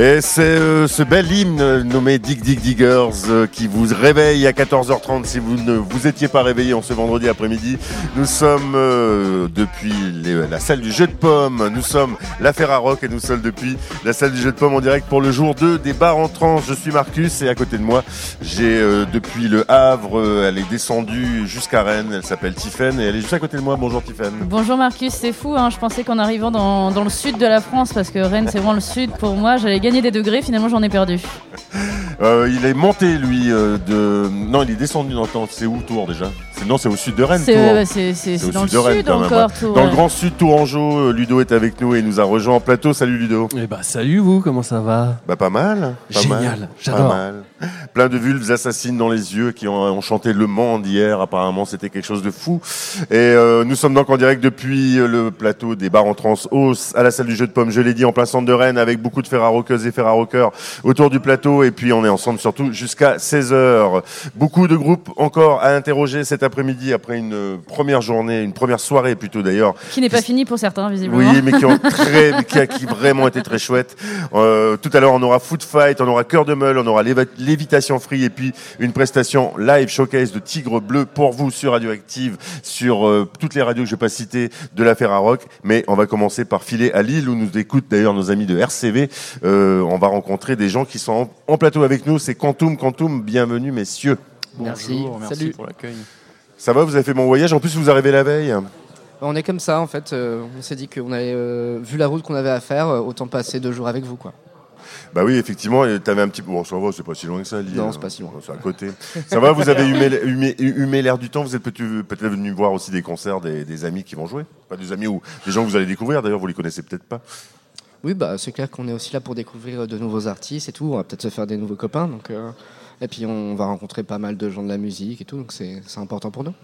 Et c'est euh, ce bel hymne nommé Dig Dig Diggers euh, qui vous réveille à 14h30 si vous ne vous étiez pas réveillé en ce vendredi après-midi. Nous sommes euh, depuis la salle du jeu de pommes, nous sommes la Ferrarock et nous sommes depuis la salle du jeu de pommes en direct pour le jour 2 des bars en trans. Je suis Marcus et à côté de moi, j'ai euh, depuis le Havre, euh, elle est descendue jusqu'à Rennes, elle s'appelle Tiffen et elle est juste à côté de moi. Bonjour Tiffen. Bonjour Marcus, c'est fou, hein. je pensais qu'en arrivant dans, dans le sud de la France, parce que Rennes c'est vraiment le sud pour moi, j'allais gagner des degrés, finalement j'en ai perdu. Euh, il est monté lui euh, de non il est descendu dans attends, c'est où Tours déjà? Non c'est au sud de Rennes C'est euh, dans le sud de Rennes, sud quand même, encore, ouais. Tours, Dans le grand sud Tourangeau, euh, Ludo est avec nous et il nous a rejoint en plateau. Salut Ludo. Eh bah salut vous, comment ça va? Bah pas mal. Pas Génial, j'adore. Pas mal. Plein de vulves assassines dans les yeux qui ont, ont chanté Le Monde hier. Apparemment c'était quelque chose de fou. Et euh, nous sommes donc en direct depuis le plateau des bars en trans hausse à la salle du jeu de pommes. Je l'ai dit en plein centre de Rennes avec beaucoup de ferraroqueuses et ferraroqueurs autour du plateau. Et puis on est ensemble surtout jusqu'à 16h. Beaucoup de groupes encore à interroger cet après-midi après une première journée, une première soirée plutôt d'ailleurs Qui n'est pas fini pour certains visiblement. oui, mais qui ont très, qui a qui vraiment été très chouette. Euh, tout à l'heure, on aura Food Fight, on aura Cœur de Meule, on aura Lévitation Free et puis une prestation live showcase de Tigre Bleu pour vous sur Radioactive, sur euh, toutes les radios que je vais pas citer de la Ferrarock. Mais on va commencer par filer à Lille où nous écoutent d'ailleurs nos amis de RCV. Euh, on va rencontrer des gens qui sont en, en plateau avec nous. C'est Quantum, Quantum, bienvenue messieurs. Merci. Bonjour, merci Salut. pour l'accueil. Ça va, vous avez fait mon voyage. En plus, vous arrivez la veille. On est comme ça en fait. euh, on s'est dit qu'on avait euh, vu la route qu'on avait à faire, euh, autant passer deux jours avec vous quoi. Bah oui, effectivement, et t'avais un petit peu. Bon, ça va, c'est pas si loin que ça, Lille. Non, c'est pas si loin. C'est à côté. Ça va, vous avez humé, humé- humé l'air du temps. Vous êtes peut-être peut-être venu voir aussi des concerts des, des amis qui vont jouer? Pas des amis ou des gens que vous allez découvrir. D'ailleurs, vous les connaissez peut-être pas. Oui, bah c'est clair qu'on est aussi là pour découvrir de nouveaux artistes et tout. On va peut-être se faire des nouveaux copains. Donc, euh, et puis on va rencontrer pas mal de gens de la musique et tout. Donc c'est c'est important pour nous.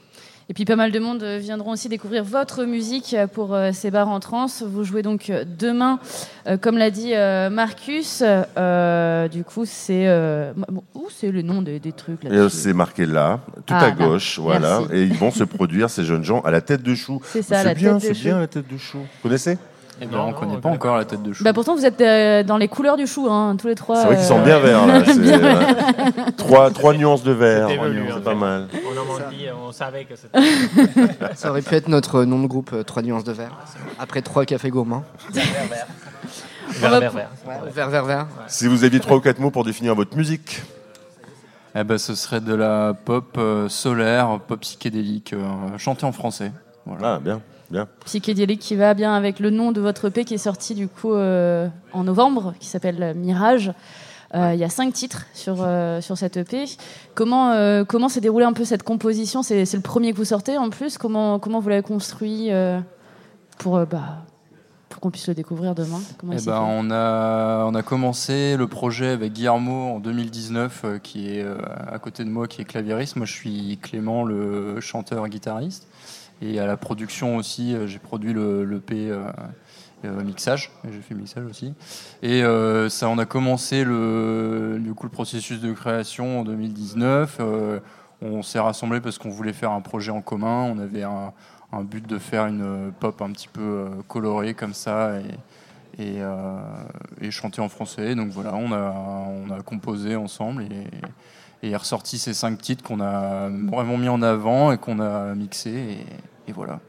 Et puis pas mal de monde euh, viendront aussi découvrir votre musique euh, pour euh, ces bars en trans. Vous jouez donc euh, demain, euh, comme l'a dit euh, Marcus. Euh, du coup, c'est euh, bon, où c'est le nom des, des trucs euh, C'est marqué là, tout Ah, à là. gauche, voilà. Merci. Et ils vont se produire ces jeunes gens à la tête de chou. C'est ça, la bien, tête de c'est chou. bien la tête de chou. Vous connaissez? Eh ben, Non, on non, connaît on pas encore la tête de chou. Bah pourtant vous êtes euh, dans les couleurs du chou, hein, tous les trois. C'est vrai qu'ils euh, sont bien verts là. C'est, bien euh, trois, trois nuances de vert. Voulu, C'est en pas fait. mal. On a menti, on savait que c'était. Ça aurait pu être notre nom de groupe, euh, 3 nuances de vert. Après trois cafés gourmands. Vert, vert, vert. Vert, vert, vert. Si vous aviez trois ou quatre mots pour définir votre musique. Eh ben, ce serait de la pop euh, solaire, pop psychédélique, euh, chantée en français. Voilà. Ah, bien, bien. psychédélique qui va bien avec le nom de votre EP qui est sorti du coup euh, en novembre, qui s'appelle Mirage. Euh, Il y a cinq titres sur, euh, sur cette EP. Comment euh, comment s'est déroulée un peu cette composition? C'est c'est le premier que vous sortez en plus? Comment comment vous l'avez construit euh, pour euh, bah, pour qu'on puisse le découvrir demain? Comment Eh ben, fait? on, a, on a commencé le projet avec Guillermo en 2019, euh, qui est euh, à côté de moi, qui est claviériste. Moi, je suis Clément, le chanteur-guitariste. Et à la production aussi, euh, j'ai produit le, euh, euh, mixage. J'ai fait mixage aussi. Et ça, on a commencé le, du coup, le processus de création en 2019. Euh, on s'est rassemblés parce qu'on voulait faire un projet en commun. On avait un, but de faire une pop un petit peu colorée comme ça et, et, chanter en français. Donc voilà, on a, composé ensemble et, et ressorti ces cinq titres qu'on a vraiment mis en avant et qu'on a mixé et, et voilà.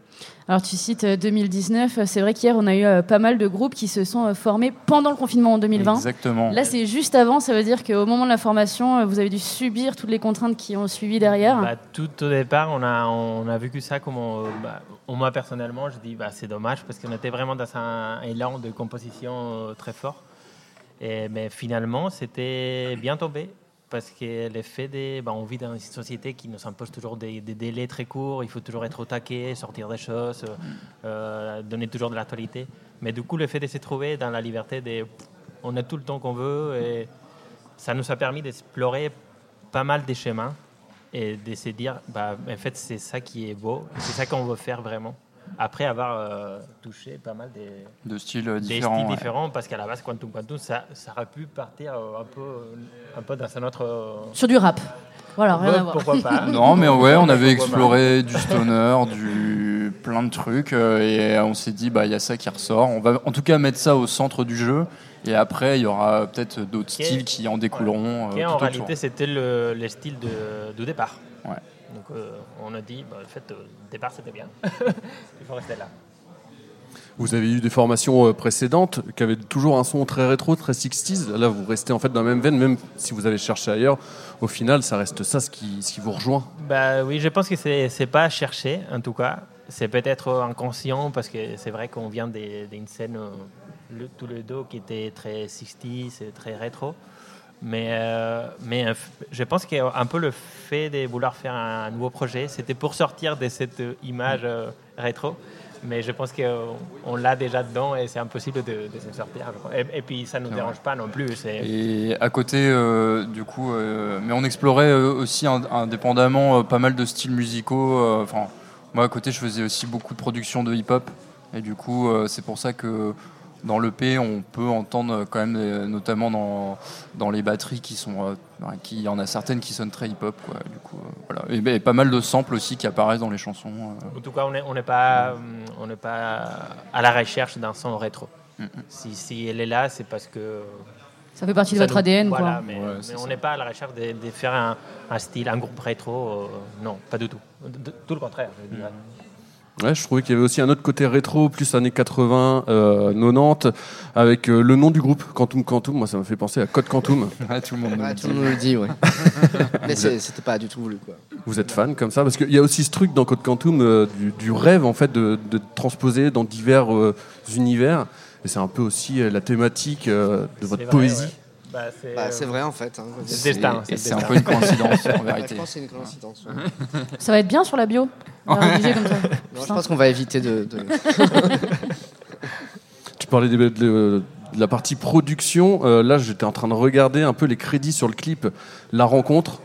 Alors tu cites euh, 2019. C'est vrai qu'hier on a eu euh, pas mal de groupes qui se sont euh, formés pendant le confinement en 2020. Exactement. Là, c'est juste avant, ça veut dire qu'au moment de la formation, euh, vous avez dû subir toutes les contraintes qui ont suivi derrière. Bah, tout au départ, on a, on a vécu ça comme. euh, bah, moi, personnellement, je dis bah, c'est dommage parce qu'on était vraiment dans un élan de composition euh, très fort. Et, mais finalement, c'était bien tombé parce que l'effet des. Bah, on vit dans une société qui nous impose toujours des, délais très courts, il faut toujours être au taquet, sortir des choses, euh, euh, donner toujours de l'actualité. Mais du coup, le fait de se trouver dans la liberté, on a tout le temps qu'on veut ça nous a permis d'explorer pas mal des chemins et de se dire, bah, en fait, c'est ça qui est beau, c'est ça qu'on veut faire vraiment. Après avoir euh, touché pas mal des, De styles euh, des différents. styles ouais. différents, parce qu'à la base, Quantum Quantum, ça, ça aurait pu partir euh, un peu, un peu dans un autre. euh, Sur du rap. Voilà, rien ouais, à voir. pourquoi pas Non, mais ouais, on avait exploré du stoner, du plein de trucs euh, et on s'est dit bah il y a ça qui ressort. On va en tout cas mettre ça au centre du jeu et après il y aura peut-être d'autres styles qui en découleront. Qui, euh, en réalité, c'était le, le style de, du départ. Ouais. Donc, euh, on a dit, bah, en fait, euh, le départ, c'était bien. Il faut rester là. Vous avez eu des formations euh, précédentes qui avaient toujours un son très rétro, très 60s. Là, vous restez en fait dans la même veine, même si vous avez cherché ailleurs. Au final, ça reste ça ce qui, ce qui vous rejoint. Bah oui, je pense que c'est c'est pas cherché, en tout cas. C'est peut-être inconscient parce que c'est vrai qu'on vient d'une scène euh, le- tous les deux qui était très 60s et très rétro. Mais, euh, mais euh, je pense qu'un peu le fait de vouloir faire un nouveau projet, c'était pour sortir de cette image euh, rétro. Mais je pense qu'on l'a déjà dedans et c'est impossible de, de s'en sortir. Et, et puis ça ne nous dérange pas non plus. Et à côté, euh, du coup, mais on explorait aussi ind- indépendamment pas mal de styles musicaux. Enfin, moi à côté, je faisais aussi beaucoup de productions de hip-hop. Et du coup, c'est pour ça que dans l'EP, on peut entendre quand même, euh, notamment dans, dans les batteries, qui sont, euh, qui, il y en a certaines qui sonnent très hip-hop. Quoi, du coup, euh, voilà. et, ben, pas mal de samples aussi qui apparaissent dans les chansons. En tout cas, on n'est on pas, on n'est pas à la recherche d'un son rétro. Mm, Si, si elle est là, c'est parce que. Ça fait partie de votre nous- ADN, voilà, quoi. Mais, Ouais, mais on n'est pas à la recherche de, de faire un, un style, un groupe rétro. euh, non, pas du tout. De- de- tout le contraire, je dirais. Ouais, je trouvais qu'il y avait aussi un autre côté rétro, plus années 80, euh, 90, avec euh, le nom du groupe, Quantum Quantum. Moi, ça m'a fait penser à Code Quantum. Ouais, tout le monde. Ouais, le tout dit. le monde le dit, ouais. Mais c'était pas du tout voulu, quoi. Vous êtes fan comme ça? Parce qu'il y a aussi ce truc dans Code Quantum euh, du, du rêve, en fait, de, de transposer dans divers euh, univers. Et c'est un peu aussi euh, la thématique euh, de votre vrai, poésie. ouais. Bah, c'est Bah, c'est vrai, en fait. hein. C'est destin. Un peu une coïncidence en je vérité. pense que c'est une coïncidence. ouais. Ça va être bien sur la bio. Comme ça. Non, je pense qu'on va éviter de. de- Tu parlais de, de- de la partie production. Euh, là, j'étais en train de regarder un peu les crédits sur le clip La Rencontre.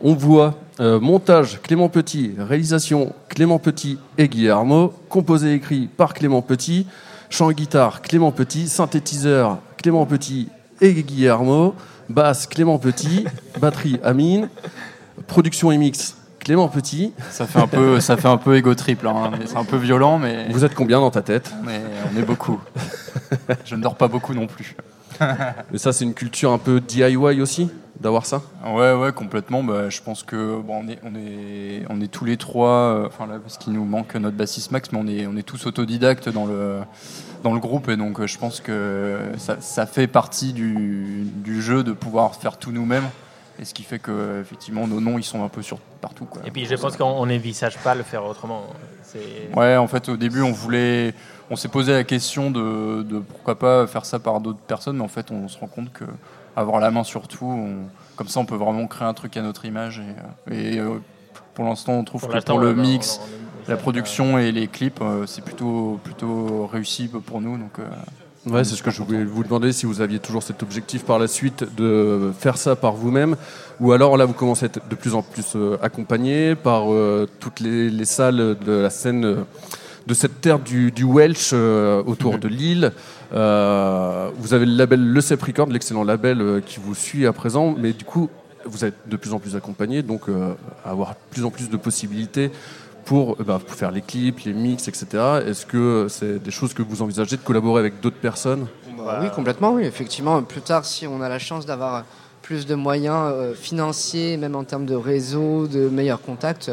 On voit euh, montage Clément Petit, réalisation Clément Petit et Guillermo, composé et écrit par Clément Petit, chant et guitare Clément Petit, synthétiseur Clément Petit et Guillermo, basse Clément Petit, batterie Amine, production et mix Clément Petit. Ça fait un peu, ça fait un peu égo triple. hein, mais c'est un peu violent, mais Vous êtes combien dans ta tête? On est, on est beaucoup. Je ne dors pas beaucoup non plus. Mais ça, c'est une culture un peu DIY aussi, d'avoir ça? Ouais, ouais, complètement. Bah, je pense que bon, on est, on est, on est tous les trois. euh, Enfin là, parce qu'il nous manque notre bassiste Max, mais on est, on est tous autodidactes dans le, dans le groupe, et donc euh, je pense que ça, ça fait partie du, du jeu de pouvoir faire tout nous-mêmes. Et ce qui fait que effectivement nos noms ils sont un peu sur partout. Quoi. Et puis je pense qu'on n'envisage pas le faire autrement. Ouais, en fait, au début, on voulait, on s'est posé la question de, de pourquoi pas faire ça par d'autres personnes, mais en fait, on se rend compte que avoir la main sur tout, on- comme ça, on peut vraiment créer un truc à notre image. Et, euh, et, euh, pour l'instant, on trouve Pour que pour le on- on- mix, on- on- la on- production et les clips, euh, c'est plutôt plutôt réussi pour nous. Donc, euh, Ouais, c'est ce que je voulais vous demander si vous aviez toujours cet objectif par la suite de faire ça par vous-même, ou alors là vous commencez à être de plus en plus euh, accompagné par euh, toutes les, les salles de la scène euh, de cette terre du, du Welsh euh, autour de Lille. Euh, vous avez le label Le Cep Record, l'excellent label euh, qui vous suit à présent, mais du coup vous êtes de plus en plus accompagné, donc euh, avoir plus en plus de possibilités pour, euh, bah, faire les clips, les mix, etc. Est-ce que c'est des choses que vous envisagez de collaborer avec d'autres personnes? Bah oui, complètement, oui. Effectivement, plus tard, si on a la chance d'avoir plus de moyens euh, financiers, même en termes de réseau, de meilleurs contacts,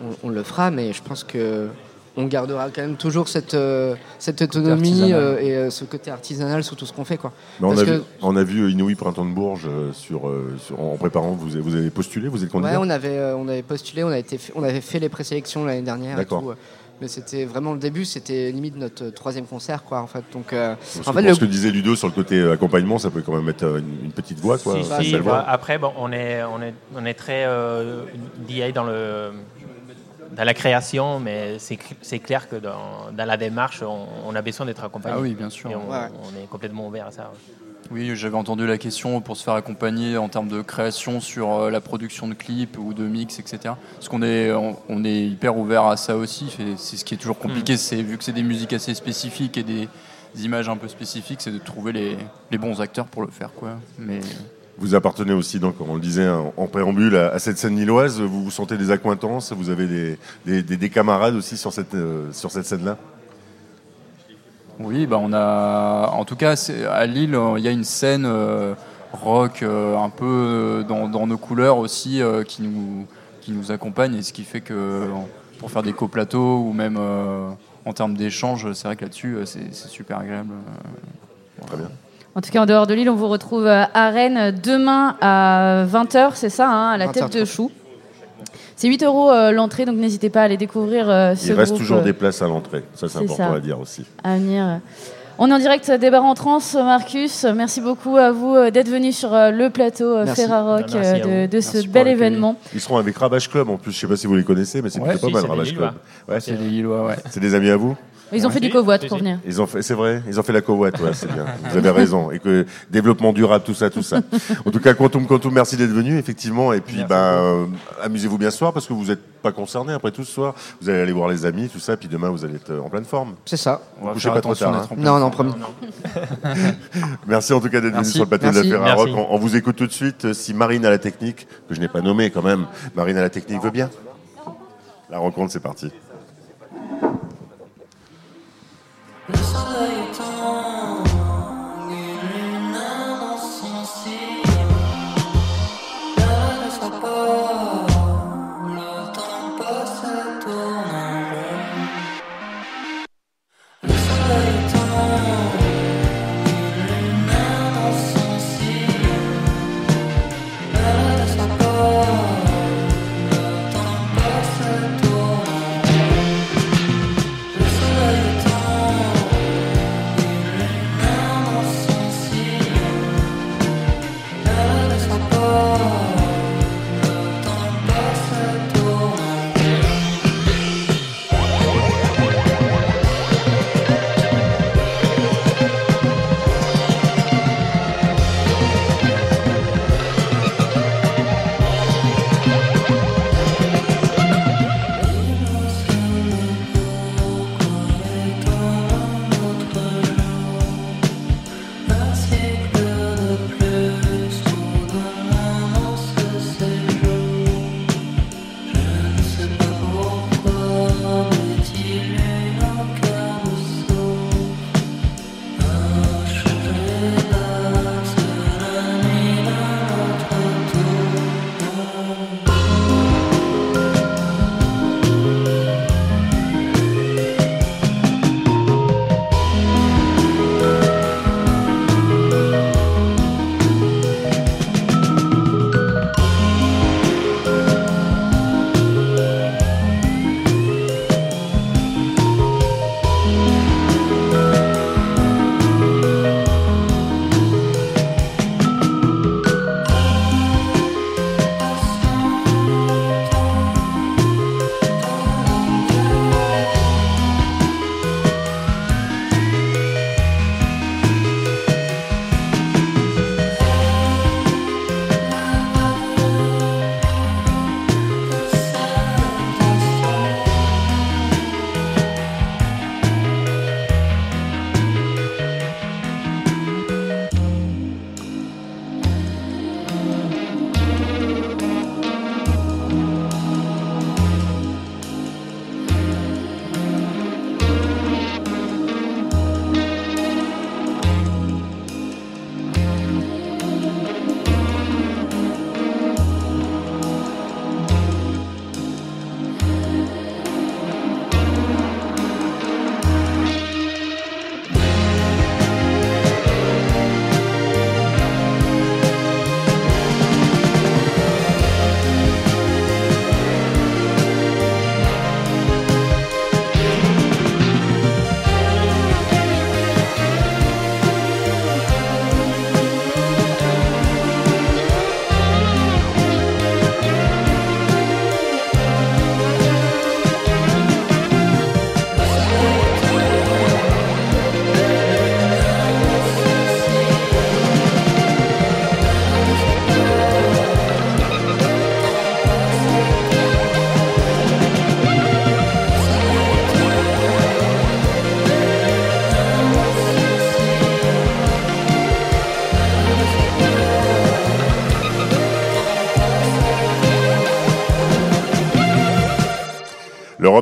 on, on le fera. Mais je pense que on gardera quand même toujours cette, euh, cette autonomie euh, et euh, ce côté artisanal sur tout ce qu'on fait. Quoi. Mais on, a que- vu, on a vu Inouï Printemps de Bourges euh, sur, sur- en préparant. Vous avez, vous avez postulé Vous êtes Ouais, candidat on avait, euh, on avait postulé, on, a été, fait- on avait fait les présélections l'année dernière. et D'accord. tout, Mais c'était vraiment le début, c'était limite notre troisième concert, quoi, en fait. Donc, euh, en fait, pour le- ce que disait Ludo sur le côté accompagnement, ça peut quand même être une, une petite voix. Quoi, Si, si, bah, après, bon, on, est, on, est, on est très euh, DA dans, le, dans la création, mais c'est cl- c'est clair que dans, dans la démarche, on, on a besoin d'être accompagné. Ah oui, bien sûr. Et on, Ouais. on est complètement ouvert à ça. Oui, j'avais entendu la question pour se faire accompagner en termes de création sur euh, la production de clips ou de mix, etc. Parce qu'on est, on, on est hyper ouvert à ça aussi. C'est ce qui est toujours compliqué, c'est vu que c'est des musiques assez spécifiques et des, des images un peu spécifiques, c'est de trouver les, les bons acteurs pour le faire, quoi. Mais Vous appartenez aussi, donc, on le disait en, en préambule, à, cette scène lilloise. Vous vous sentez des accointances Vous avez des, des, des- des camarades aussi sur cette, euh, sur cette scène-là? Oui, bah on a. En tout cas, à Lille, euh, il y a une scène euh, rock euh, un peu dans, dans nos couleurs aussi qui, nous, qui nous accompagne et ce qui fait que pour faire des coplateaux ou même en termes d'échange, c'est vrai que là-dessus, c'est super agréable. Très bien. En tout cas, en dehors de Lille, on vous retrouve euh, à Rennes demain à 20h, c'est ça, hein, à la 20h30. tête de chou. C'est 8 euros euh, l'entrée, donc n'hésitez pas à aller découvrir euh, ce Il reste groupe, toujours euh, des places à l'entrée. Ça, c'est important ça. à dire aussi. à venir. On est en direct des bars en trans, Marcus. Merci beaucoup à vous euh, d'être venu sur euh, le plateau euh. Ferrarock euh, de, de ce bel événement. Ils seront avec Rabash Club en plus. Je sais pas si vous les connaissez, mais c'est Ouais, plutôt si, pas mal des Lillois. Club. Ouais, C'est les Lillois, ouais. c'est des amis à vous? Ils ont fait du Si, covoit si, pour venir. Ils ont fait, c'est vrai, ils ont fait la covoite, ouais, c'est bien. Vous avez raison. Et que développement durable, tout ça, tout ça. En tout cas, Quantum Quantum, merci d'être venu, effectivement. Et puis, ben, euh, amusez-vous bien ce soir parce que vous n'êtes pas concernés après tout ce soir. Vous allez aller voir les amis, tout ça. Puis demain, vous allez être euh, en pleine forme. C'est ça. On va Couchez pas trop attention tard, pleine Non, non, promis. Merci en tout cas d'être venu sur le plateau de la Ferrarock. On, on vous écoute tout de suite. Euh, Si Marine à la technique, que je n'ai pas nommée quand même, Marine à la technique veut bien. La rencontre, c'est parti.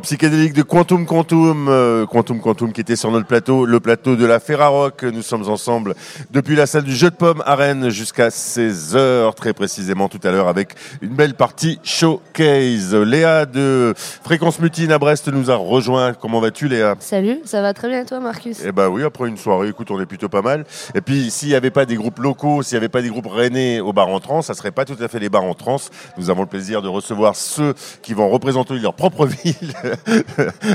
Psychédélique de Quantum Quantum, Quantum Quantum qui était sur notre plateau, le plateau de la Ferrarock. Nous sommes ensemble depuis la salle du Jeu de Pommes à Rennes jusqu'à 16h, très précisément tout à l'heure avec une belle partie showcase. Léa de Fréquence Mutine à Brest nous a rejoint. Comment vas-tu Léa? Salut, ça va très bien et toi Marcus? Eh ben oui, après une soirée, écoute, on est plutôt pas mal. Et puis, s'il n'y avait pas des groupes locaux, s'il n'y avait pas des groupes rennais au bar en trans, ça serait pas tout à fait les bars en trans. Nous avons le plaisir de recevoir ceux qui vont représenter leur propre ville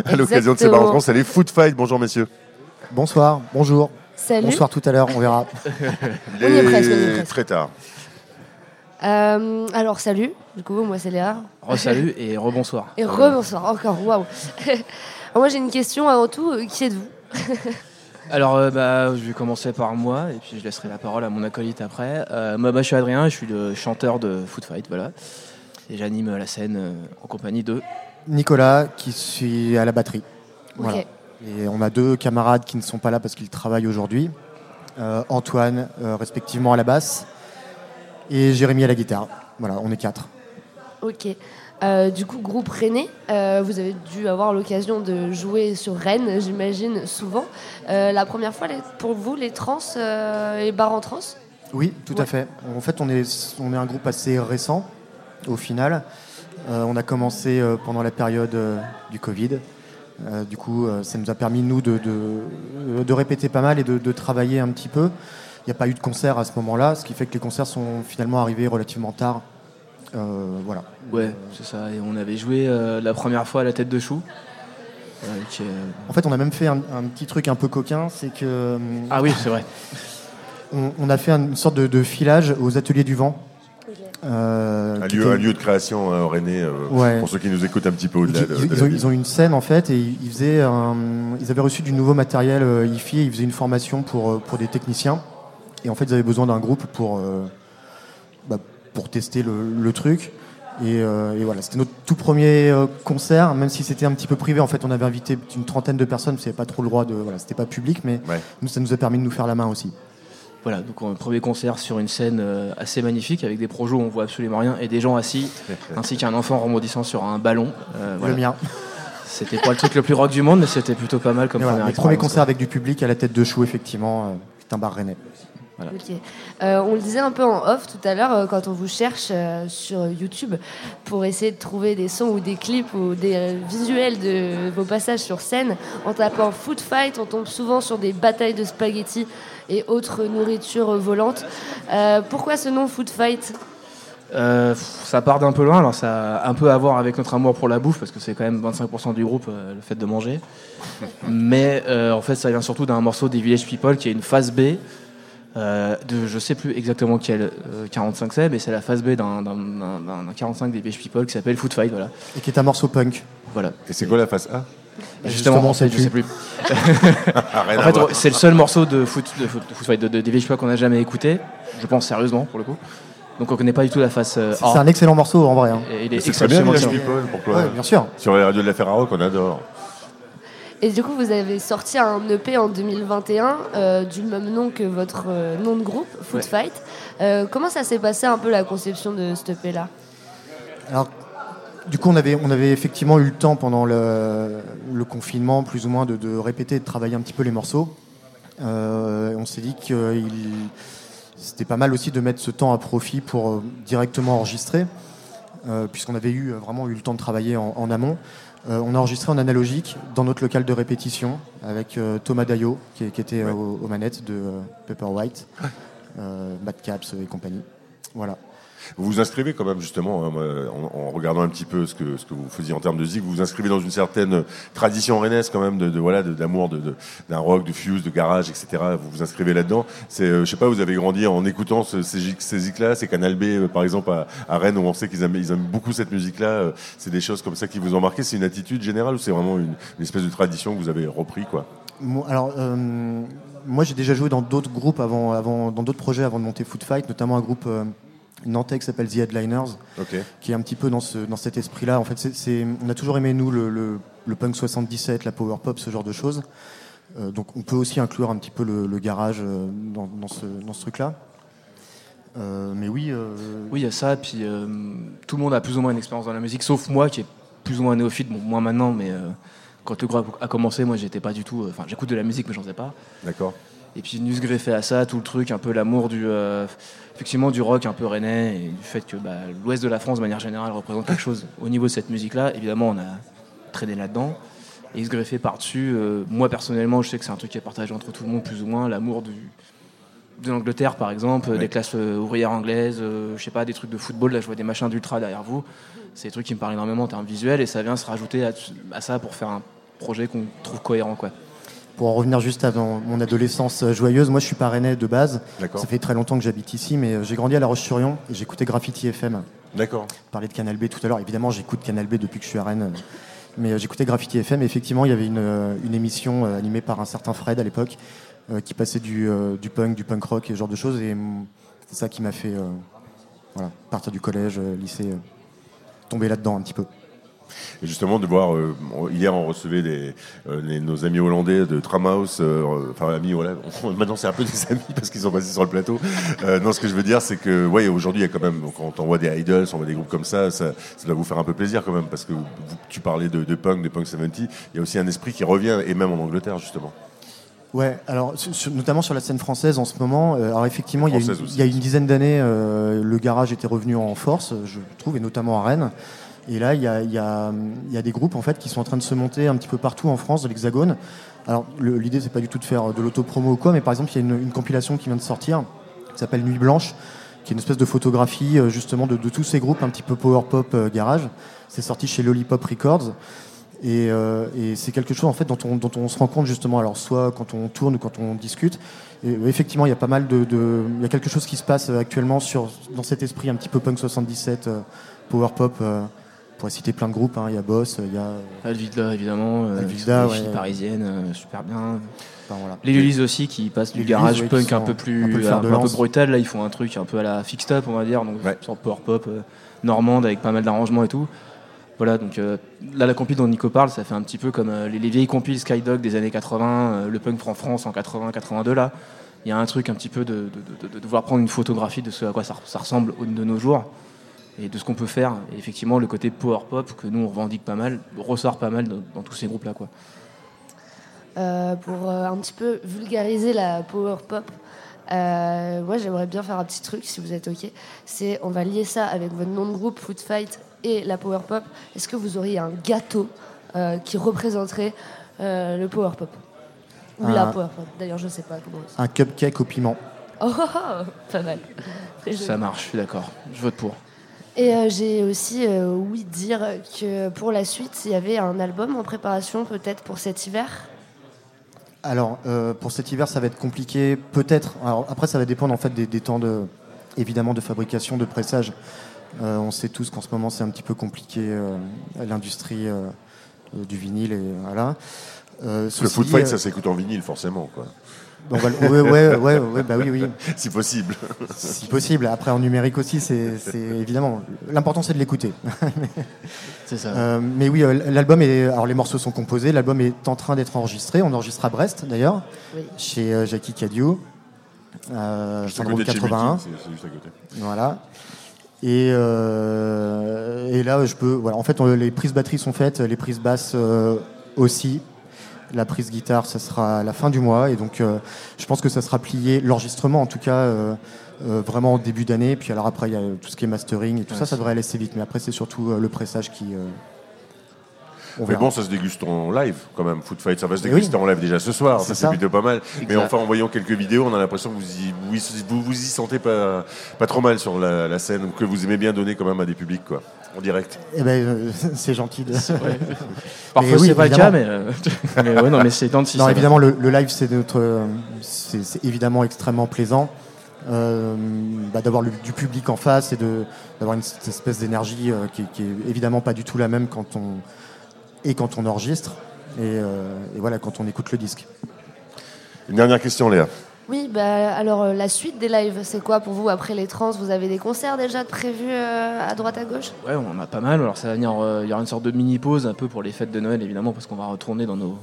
à l'occasion de ces bars en trans. Les Food Fight. Bonjour messieurs. Bonsoir, bonjour. Salut. Bonsoir tout à l'heure, on verra. Il On est presque, on y est est presque. très tard. Euh, alors salut, du coup moi c'est Léa. Re-salut et rebonsoir. Et rebonsoir encore, waouh. Moi j'ai une question avant tout, euh, qui êtes-vous Alors, euh, bah, je vais commencer par moi et puis je laisserai la parole à mon acolyte après. Euh, moi, bah, je suis Adrien, je suis le chanteur de Food Fight, voilà. Et j'anime la scène euh, en compagnie de. Nicolas qui suis à la batterie. Voilà. Et on a deux camarades qui ne sont pas là parce qu'ils travaillent aujourd'hui. Euh, Antoine, euh, respectivement à la basse, et Jérémy à la guitare. Voilà, on est quatre. Ok. Euh, du coup, groupe euh, vous avez dû avoir l'occasion de jouer sur Rennes, j'imagine, souvent. La première fois, les- pour vous, les trans, les bars en trans? Oui, tout Ouais. à fait. En fait, on est, on est un groupe assez récent, au final. On a commencé pendant la période du Covid. Euh, du coup, euh, ça nous a permis, nous, de, de, de répéter pas mal et de, de travailler un petit peu. Il n'y a pas eu de concert à ce moment-là, ce qui fait que les concerts sont finalement arrivés relativement tard. Euh, voilà. Ouais, c'est ça. Et on avait joué la première fois à la tête de chou. Qui est- En fait, on a même fait un, un petit truc un peu coquin, c'est que Ah oui, c'est vrai. on, on a fait une sorte de filage aux ateliers du vent. Euh, Un lieu, était- un lieu de création, hein, René, euh, Ouais. pour ceux qui nous écoutent un petit peu au-delà de, Ils, de ils la ont, ville. ils ont une scène en fait et ils, faisaient un- ils avaient reçu du nouveau matériel euh, IFI et ils faisaient une formation pour, euh, pour des techniciens et en fait ils avaient besoin d'un groupe pour, bah, pour tester le, le truc et, et voilà c'était notre tout premier concert même si c'était un petit peu privé en fait on avait invité une trentaine de personnes c'était pas trop le droit de voilà c'était pas public mais Ouais. nous ça nous a permis de nous faire la main aussi Voilà, donc un premier concert sur une scène euh, assez magnifique avec des projets où on voit absolument rien et des gens assis, ainsi qu'un enfant rebondissant sur un ballon. Euh, voilà. le mien C'était pas le truc le plus rock du monde, mais c'était plutôt pas mal comme voilà, première premier concert avec du public à la tête de chou effectivement euh, c'est un bar rennais. Euh, on le disait un peu en off tout à l'heure, euh, quand on vous cherche euh, sur YouTube pour essayer de trouver des sons ou des clips ou des euh, visuels de vos passages sur scène, en tapant Food Fight, on tombe souvent sur des batailles de spaghettis et autres nourritures volantes. Euh, pourquoi ce nom Food Fight Euh, ça part d'un peu loin, alors ça a un peu à voir avec notre amour pour la bouffe, parce que c'est quand même 25% du groupe, euh, le fait de manger. Mais euh, en fait, ça vient surtout d'un morceau des Village People qui est une phase B. euh, de je sais plus exactement quel euh, 45 c'est, mais c'est la phase B d'un d'un- d'un- d'un 45 des Village People qui s'appelle Food Fight, voilà. et qui est un morceau punk voilà. Et c'est quoi la face A? Justement, en fait, je c'est sais plus. En fait, c'est le seul morceau de Foot, de foot, de Foot Fight de, de, People qu'on a jamais écouté, je pense sérieusement pour le coup. Donc on connaît pas du tout la face euh, c'est c'est un excellent morceau en vrai hein. Et il est C'est très bien, exceptionnellement Village excellent. People, pourquoi Ouais, bien sûr Sur les radios de la Ferrarock, on adore. Et du coup, vous avez sorti un EP en 2021 euh, du même nom que votre euh, nom de groupe, Food Ouais. Fight. Euh, comment ça s'est passé un peu la conception de cet EP-là Alors, du coup, on avait, on avait effectivement eu le temps pendant le, le confinement, plus ou moins, de, de répéter, et de travailler un petit peu les morceaux. Euh, on s'est dit que c'était pas mal aussi de mettre ce temps à profit pour euh, directement enregistrer, euh, puisqu'on avait eu, vraiment eu le temps de travailler en, en amont. Euh, on a enregistré en analogique dans notre local de répétition avec Thomas Dayo, qui, qui était aux, aux manettes de Pepper White, Matt Caps et compagnie. Voilà. Vous vous inscrivez quand même justement, hein, en, regardant un petit peu ce que, ce que vous faisiez en termes de zik, vous vous inscrivez dans une certaine tradition rennaise quand même de, voilà d'amour de, d'un rock, de fuse, de garage, etc. Vous vous inscrivez là-dedans. C'est, euh, je sais pas, vous avez grandi en écoutant ce- ces, ces zik-là, c'est Canal B euh, par exemple à, Rennes où on sait qu'ils aiment, ils aiment beaucoup cette musique-là. euh, C'est des choses comme ça qui vous ont marqué. C'est une attitude générale ou c'est vraiment une, espèce de tradition que vous avez repris quoi? Alors, euh, moi, j'ai déjà joué dans d'autres groupes avant, avant, dans d'autres projets avant de monter Food Fight, notamment un groupe nantais qui s'appelle The Headliners, qui est un petit peu dans, ce, dans cet esprit-là. En fait, on a toujours aimé nous le, le- le punk 77, la power pop, ce genre de choses. Euh, donc, on peut aussi inclure un petit peu le, le garage euh, dans, dans ce, dans ce truc-là. Euh, mais oui. euh, Oui, il y a ça, puis euh, tout le monde a plus ou moins une expérience dans la musique, sauf moi qui est plus ou moins néophyte, bon, moins maintenant, mais euh, quand le groupe a commencé, moi j'étais pas du tout. euh, Enfin, j'écoute de la musique, mais j'en sais pas. D'accord. Et puis venu se greffer à ça, tout le truc, un peu l'amour du, euh, effectivement, du rock un peu rennais et du fait que bah, l'ouest de la France, de manière générale, représente quelque chose au niveau de cette musique-là. Évidemment, on a traîné là-dedans. Et se greffer par-dessus, euh, moi personnellement, je sais que c'est un truc qui est partagé entre tout le monde, plus ou moins, l'amour du, de l'Angleterre, par exemple, Ouais. des classes euh, ouvrières anglaises, euh, je sais pas, des trucs de football, là je vois des machins d'ultra derrière vous. C'est des trucs qui me parlent énormément en termes visuels et ça vient se rajouter à, à ça pour faire un projet qu'on trouve cohérent, quoi. Pour en revenir juste à mon adolescence joyeuse, moi je suis parrainé de base. Ça fait très longtemps que j'habite ici, mais euh, j'ai grandi à La Roche-sur-Yon et j'écoutais Graffiti FM. D'accord. parlais de Canal B tout à l'heure. Évidemment, j'écoute Canal B depuis que je suis à Rennes. euh, Mais euh, j'écoutais Graffiti FM. Et effectivement, il y avait une, une émission animée par un certain Fred à l'époque qui passait du, du punk, du punk rock et ce genre de choses. Et hum, c'est ça qui m'a fait, euh, voilà, partir du collège, lycée, tomber là-dedans un petit peu. Et justement, de voir, euh, hier on recevait euh, les- nos amis hollandais de Tramhouse, euh, enfin amis, maintenant c'est un peu des amis parce qu'ils sont passés sur le plateau. Euh, non, ce que je veux dire, c'est que, ouais, aujourd'hui, il y a quand même, quand on voit des idols, on voit des groupes comme ça, ça, ça doit vous faire un peu plaisir quand même, parce que vous- tu parlais de, de punk, de punk 70, il y a aussi un esprit qui revient, et même en Angleterre, justement. Ouais, alors sur- notamment sur la scène française en ce moment. euh, alors effectivement, il y, a une, Française aussi. il y a une dizaine d'années, euh, le garage était revenu en force, je trouve, et notamment à Rennes. Et là, il y a, des groupes en fait qui sont en train de se monter un petit peu partout en France, de l'Hexagone. Alors l'idée, c'est pas du tout de faire de l'autopromo ou quoi, mais par exemple, il y a une, compilation qui vient de sortir, qui s'appelle Nuit Blanche, qui est une espèce de photographie euh, justement de, tous ces groupes un petit peu power pop euh, garage. C'est sorti chez Lollipop Records. Et, euh, c'est quelque chose en fait dont on, se rend compte justement, alors soit quand on tourne ou quand on discute. Euh, effectivement, il y a pas mal de, il y a quelque chose qui se passe euh, actuellement dans cet esprit un petit peu punk 77, euh, power pop. On pourrait citer plein de groupes. hein. Il y a Boss, il y a euh, Alvida, évidemment, euh, filles ouais. parisiennes, euh, super bien. enfin, voilà. Les Lullis aussi qui passent du garage ouais, punk un peu plus un peu un, brutal. Là, ils font un truc un peu à la fixed up, on va dire, donc Ouais. sur power pop euh, normande avec pas mal d'arrangements et tout. Voilà, donc euh, là, la compile dont Nico parle, ça fait un petit peu comme euh, les, les vieilles compiles Skydog des années 80, euh, le punk en France en 80-82. Là, il y a un truc un petit peu de, de, de- de- de vouloir prendre une photographie de ce à quoi ça, ça ressemble au- de nos jours et de ce qu'on peut faire. Et effectivement, le côté power pop que nous on revendique pas mal ressort pas mal dans, dans tous ces groupes là, quoi. Euh, pour euh, un petit peu vulgariser la power pop, euh, moi j'aimerais bien faire un petit truc si vous êtes ok. C'est on va lier ça avec votre nom de groupe Food Fight et la power pop. Est-ce que vous auriez un gâteau euh, qui représenterait euh, le power pop? Ou la power pop D'ailleurs je sais pas comment. un cupcake au piment. Oh, oh, oh, pas mal. Très joli. Ça marche, je suis d'accord. Je vote pour. Et euh, j'ai aussi euh, ouï dire que pour la suite, il y avait un album en préparation peut-être pour cet hiver. Alors, euh, pour cet hiver, ça va être compliqué, peut-être. Alors, après, ça va dépendre en fait des, des temps de, évidemment, de fabrication, de pressage. Euh, on sait tous qu'en ce moment, c'est un petit peu compliqué euh, l'industrie du vinyle et voilà. Euh, Le ceci foot fight, euh, ça s'écoute en vinyle, forcément, quoi. Donc, ouais, ouais, ouais, ouais, bah oui, oui, si possible. si possible. Après, en numérique aussi, c'est c'est évidemment. L'important, c'est de l'écouter. C'est ça. Euh, mais oui, euh, l'album est. Alors, les morceaux sont composés. L'album est en train d'être enregistré. On enregistre à Brest, d'ailleurs, Oui. chez euh, Jackie Cadio, euh, Juste à syndrome côté de chez 81. Multi, c'est- c'est juste à côté. Voilà. Et, euh, et là, je peux. Voilà, en fait, on- les prises batterie sont faites, les prises basses euh, aussi. La prise guitare, ça sera à la fin du mois. Et donc, euh, je pense que ça sera plié, l'enregistrement en tout cas, euh, euh, vraiment au début d'année. Puis alors après, il y a tout ce qui est mastering et tout Ouais, ça, ça devrait aller assez vite. Mais après, c'est surtout le pressage qui. On Mais verra. bon, ça se déguste en live quand même. Foot Fight, ça va se Eh déguster oui. en live déjà ce soir. C'est Ça, c'est ça. plutôt pas mal. Mais enfin, en voyant quelques vidéos, on a l'impression que vous y, vous, y- vous, vous y sentez pas, pas trop mal sur la, la scène ou que vous aimez bien donner quand même à des publics, quoi, en direct. Eh ben, euh, c'est gentil. De... Parfois, oui, c'est pas le cas, mais, euh, mais ouais, non, mais c'est tant de si Non, évidemment, le, le live, c'est notre, c'est c'est évidemment extrêmement plaisant euh, bah, d'avoir le- du public en face et de d'avoir une cette espèce d'énergie euh, qui, qui est évidemment pas du tout la même quand on et quand on enregistre et, euh, et voilà quand on écoute le disque. Une dernière question, Léa. Oui, bah, alors euh, la suite des lives, c'est quoi pour vous après les trans? Vous avez des concerts déjà prévus euh, à droite à gauche? Ouais, on en a pas mal. Alors ça va venir, euh, il y aura une sorte de mini pause un peu pour les fêtes de Noël évidemment parce qu'on va retourner dans nos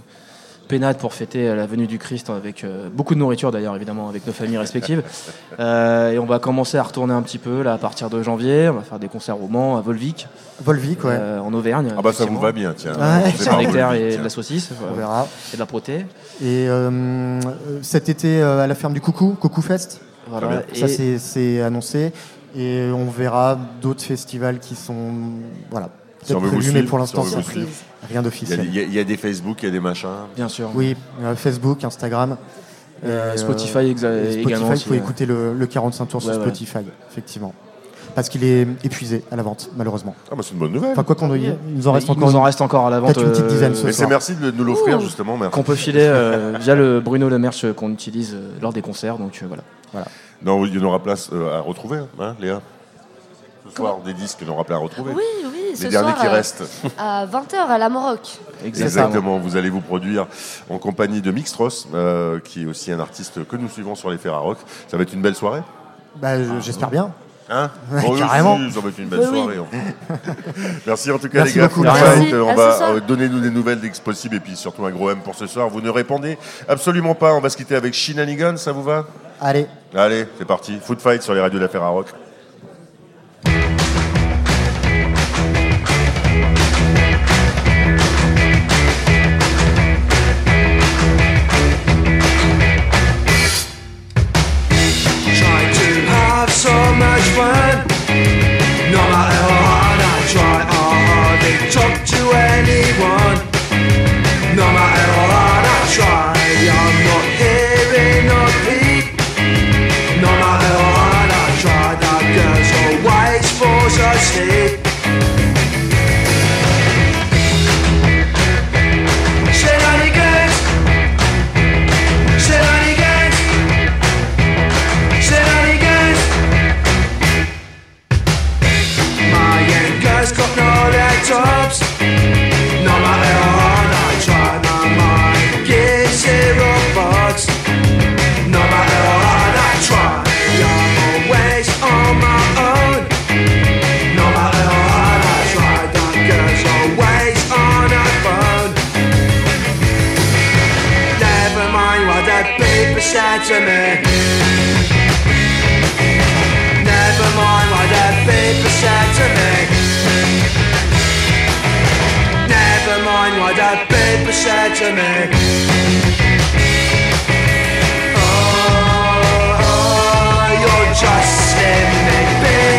pénade pour fêter euh, la venue du Christ avec euh, beaucoup de nourriture d'ailleurs évidemment avec nos familles respectives. Euh, et on va commencer à retourner un petit peu là à partir de janvier. On va faire des concerts au Mans, à Volvic, Volvic, ouais. euh, en Auvergne. Ah bah ça vous va bien, tiens. Ouais. C'est un et tiens. de la saucisse, On verra. et de la proté. Et euh, cet été euh, à la ferme du Coucou, Coucou Fest, Voilà. ça c'est annoncé. Et on verra d'autres festivals qui sont voilà, Si on vous mais suivre, pour si l'instant on veut vous c'est suivre. rien d'officiel. il y a- il y a des Facebook, il y a des machins. bien sûr. Oui, euh, Facebook, Instagram. Euh, Spotify euh, Spotify, également vous pouvez écouter le, le 45 tours sur ouais. Spotify, effectivement. Parce qu'il est épuisé à la vente, malheureusement. Ah bah c'est une bonne nouvelle. Enfin, quoi qu'on il nous en reste Il encore nous en reste encore à la vente. peut-être une petite dizaine ce Mais c'est merci de nous l'offrir justement, merci. Qu'on peut filer euh, via le Bruno Le Merch qu'on utilise lors des concerts. Donc euh, voilà. Non, il y en aura place euh, à retrouver, hein, Léa Ce soir, des disques, il y en aura plein à retrouver. Oui, oui, ce Les derniers soir, qui euh, restent. à 20h à la Maroc. Exactement, vous allez vous produire en compagnie de Mixtros, euh, qui est aussi un artiste que nous suivons sur les Ferrarock. Ça va être une belle soirée Bah, je- J'espère bien. Hein Ouais, Oh, carrément. Ça va être une belle Oui, soirée. Merci en tout cas Merci les gars. beaucoup. Merci. Fight. On va euh, donner nous des nouvelles dès que possible et puis surtout un gros M pour ce soir. Vous ne répondez absolument pas. On va se quitter avec Shinanigan, ça vous va? Allez, Allez, c'est parti. Food Fight sur les radios de la Ferrarock. Have so much fun. That paper said to me Never mind what that paper said to me. Never mind what that paper said to me. Oh, oh, you're just slim me.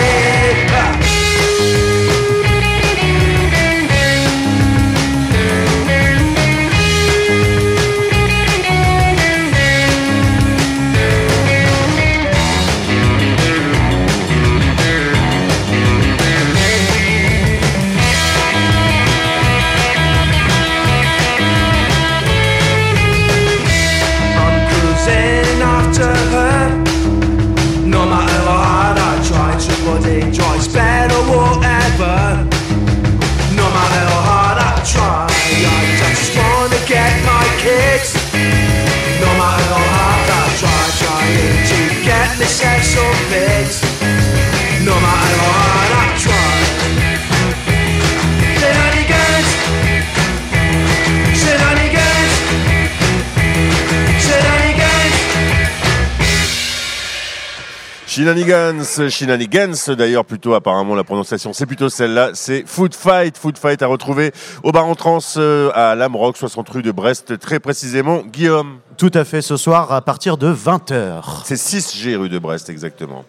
Shinanigans, Shinanigans, d'ailleurs plutôt apparemment la prononciation c'est plutôt celle-là, c'est Food Fight, Food Fight à retrouver au bar en trans euh, à Lamrock, 60 rue de Brest, très précisément. Guillaume, Tout à fait, ce soir à partir de 20h. c'est 6G rue de Brest exactement.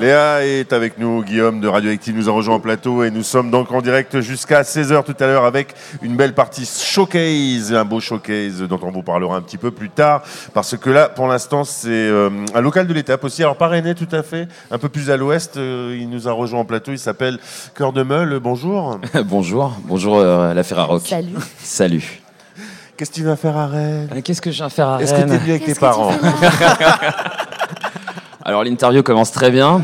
Léa est avec nous, Guillaume de Radioactive nous a rejoint en plateau et nous sommes donc en direct jusqu'à 16h tout à l'heure avec une belle partie showcase, un beau showcase dont on vous parlera un petit peu plus tard parce que là pour l'instant c'est euh, un local de l'étape aussi, alors parrainé tout à fait, un peu plus à l'ouest, euh, il nous a rejoint en plateau, il s'appelle Cœur de Meule, bonjour. bonjour, bonjour euh, la Ferrarock. Salut. Salut. Qu'est-ce que tu vas faire à Rennes Euh, Qu'est-ce que je viens faire à Est-ce que tu es Rennes venu avec tes parents Alors l'interview commence très bien.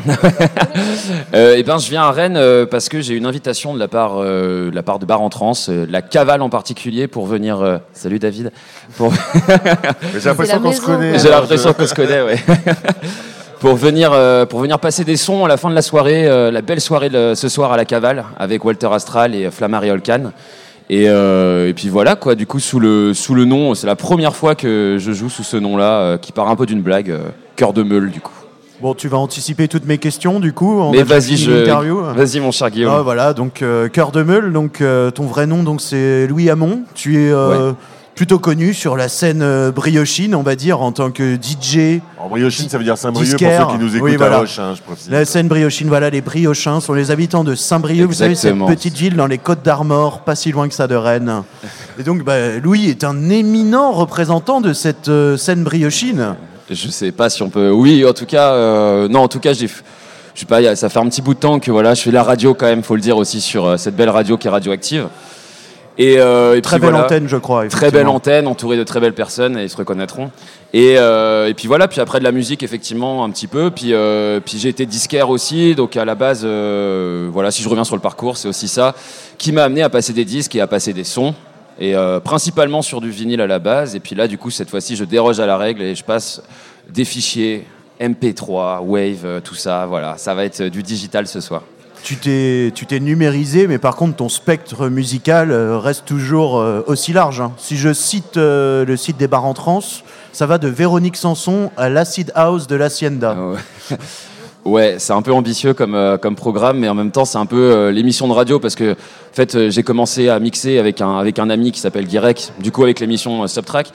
euh, et ben je viens à Rennes euh, parce que j'ai une invitation de la part, euh, de la part de Bar en Trans, euh, de la Cavale en particulier, pour venir. euh, salut David. Pour... J'ai l'impression qu'on se connaît. J'ai alors, l'impression qu'on se connaît, ouais. Pour venir, euh, pour venir passer des sons à la fin de la soirée, euh, la belle soirée de ce soir à la Cavale avec Walter Astral et. Et, euh, et puis voilà quoi. Du coup, sous le sous le nom, c'est la première fois que je joue sous ce nom-là, qui part un peu d'une blague, cœur de meule du coup. Bon, tu vas anticiper toutes mes questions du coup. On Mais vas-y, je... vas-y mon cher Guillaume. Ah, voilà, donc Cœur de Meule, donc ton vrai nom donc c'est Louis Hamon. Tu es euh, plutôt connu sur la scène euh, briochine, on va dire, en tant que DJ. En briochine, ça veut dire Saint-Brieuc pour ceux qui nous écoutent Oui, à voilà. Roche, hein, je précise. La scène briochine, voilà, les briochins sont les habitants de Saint-Brieuc. Vous savez, cette petite ville dans les Côtes d'Armor, pas si loin que ça de Rennes. Et donc, bah, Louis est un éminent représentant de cette euh, scène briochine. Je sais pas si on peut. Oui, en tout cas, euh, non, en tout cas, j'ai. Je sais pas, ça fait un petit bout de temps que voilà, je fais la radio quand même, faut le dire aussi sur cette belle radio qui est radioactive. Et, euh, et Très belle voilà. antenne, je crois. Très belle antenne, entourée de très belles personnes, et ils se reconnaîtront. Et, euh, et puis voilà, puis après de la musique, effectivement, un petit peu. Puis, euh, puis j'ai été disquaire aussi, donc à la base, euh, voilà, si je reviens sur le parcours, c'est aussi ça qui m'a amené à passer des disques et à passer des sons. Et euh, principalement sur du vinyle à la base. Et puis là, du coup, cette fois-ci, je déroge à la règle et je passe des fichiers MP3, Wave, euh, tout ça. Voilà, ça va être du digital ce soir. Tu t'es, numérisé, mais par contre, ton spectre musical euh, reste toujours euh, aussi large. hein. Si je cite euh, le site des bars en trans, ça va de Véronique Sanson à l'acid house de l'Hacienda. Ah Ouais, c'est un peu ambitieux comme, programme, mais en même temps, c'est un peu l'émission de radio parce que, en fait, j'ai commencé à mixer avec un, ami qui s'appelle Guirec, du coup, avec l'émission Subtrack.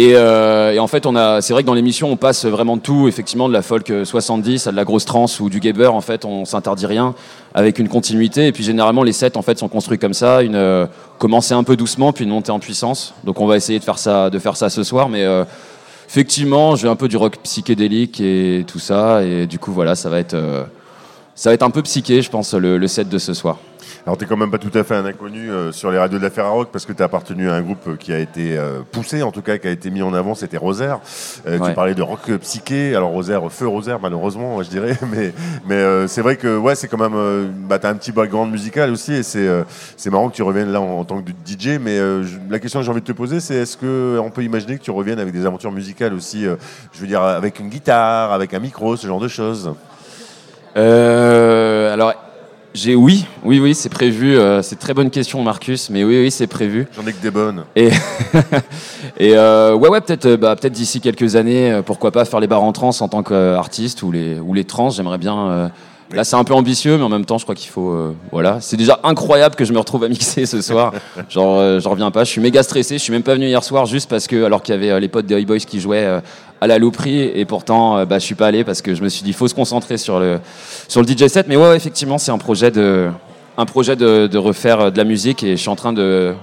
Et, euh, et en fait, on a, c'est vrai que dans l'émission, on passe vraiment de tout, effectivement, de la folk euh, 70 à de la grosse trance ou du gabber. En fait, on s'interdit rien avec une continuité. Et puis, généralement, les sets, en fait, sont construits comme ça. Une, euh, commencer un peu doucement, puis une montée en puissance. Donc, on va essayer de faire ça, de faire ça ce soir, mais euh, effectivement, j'ai un peu du rock psychédélique et tout ça. Et du coup, voilà, ça va être, euh, ça va être un peu psyché, je pense, le set de ce soir. Alors, tu quand même pas tout à fait un inconnu euh, sur les radios de la Ferrarock parce que tu as appartenu à un groupe qui a été euh, poussé, en tout cas, qui a été mis en avant, c'était Rosaire. Euh, Ouais. Tu parlais de rock psyché. Alors, Rosaire, feu Rosaire, malheureusement, je dirais. Mais, mais euh, c'est vrai que ouais, c'est quand même. Euh, bah, tu as un petit background musical aussi et c'est euh, c'est marrant que tu reviennes là en, en tant que DJ. Mais euh, la question que j'ai envie de te poser, c'est est-ce qu'on peut imaginer que tu reviennes avec des aventures musicales aussi, euh, je veux dire, avec une guitare, avec un micro, ce genre de choses? Euh, alors, j'ai oui, oui, oui, c'est prévu. euh, c'est très bonne question, Marcus, mais oui, oui, c'est prévu. J'en ai que des bonnes. Et, et euh, ouais, ouais, peut-être, euh, bah, peut-être d'ici quelques années, pourquoi pas faire les bars en trans en tant qu'artiste ou les ou les trans. J'aimerais bien. euh, Là, c'est un peu ambitieux, mais en même temps, je crois qu'il faut. euh, voilà, c'est déjà incroyable que je me retrouve à mixer ce soir. Genre, euh, j'en reviens pas. Je suis méga stressé. Je suis même pas venu hier soir juste parce que, alors qu'il y avait euh, les potes des Boys qui jouaient à la louperie, et pourtant, euh, bah, je suis pas allé parce que je me suis dit, faut se concentrer sur le sur le DJ set. Mais ouais, ouais, effectivement, c'est un projet de un projet de, de refaire euh, de la musique et je suis en train de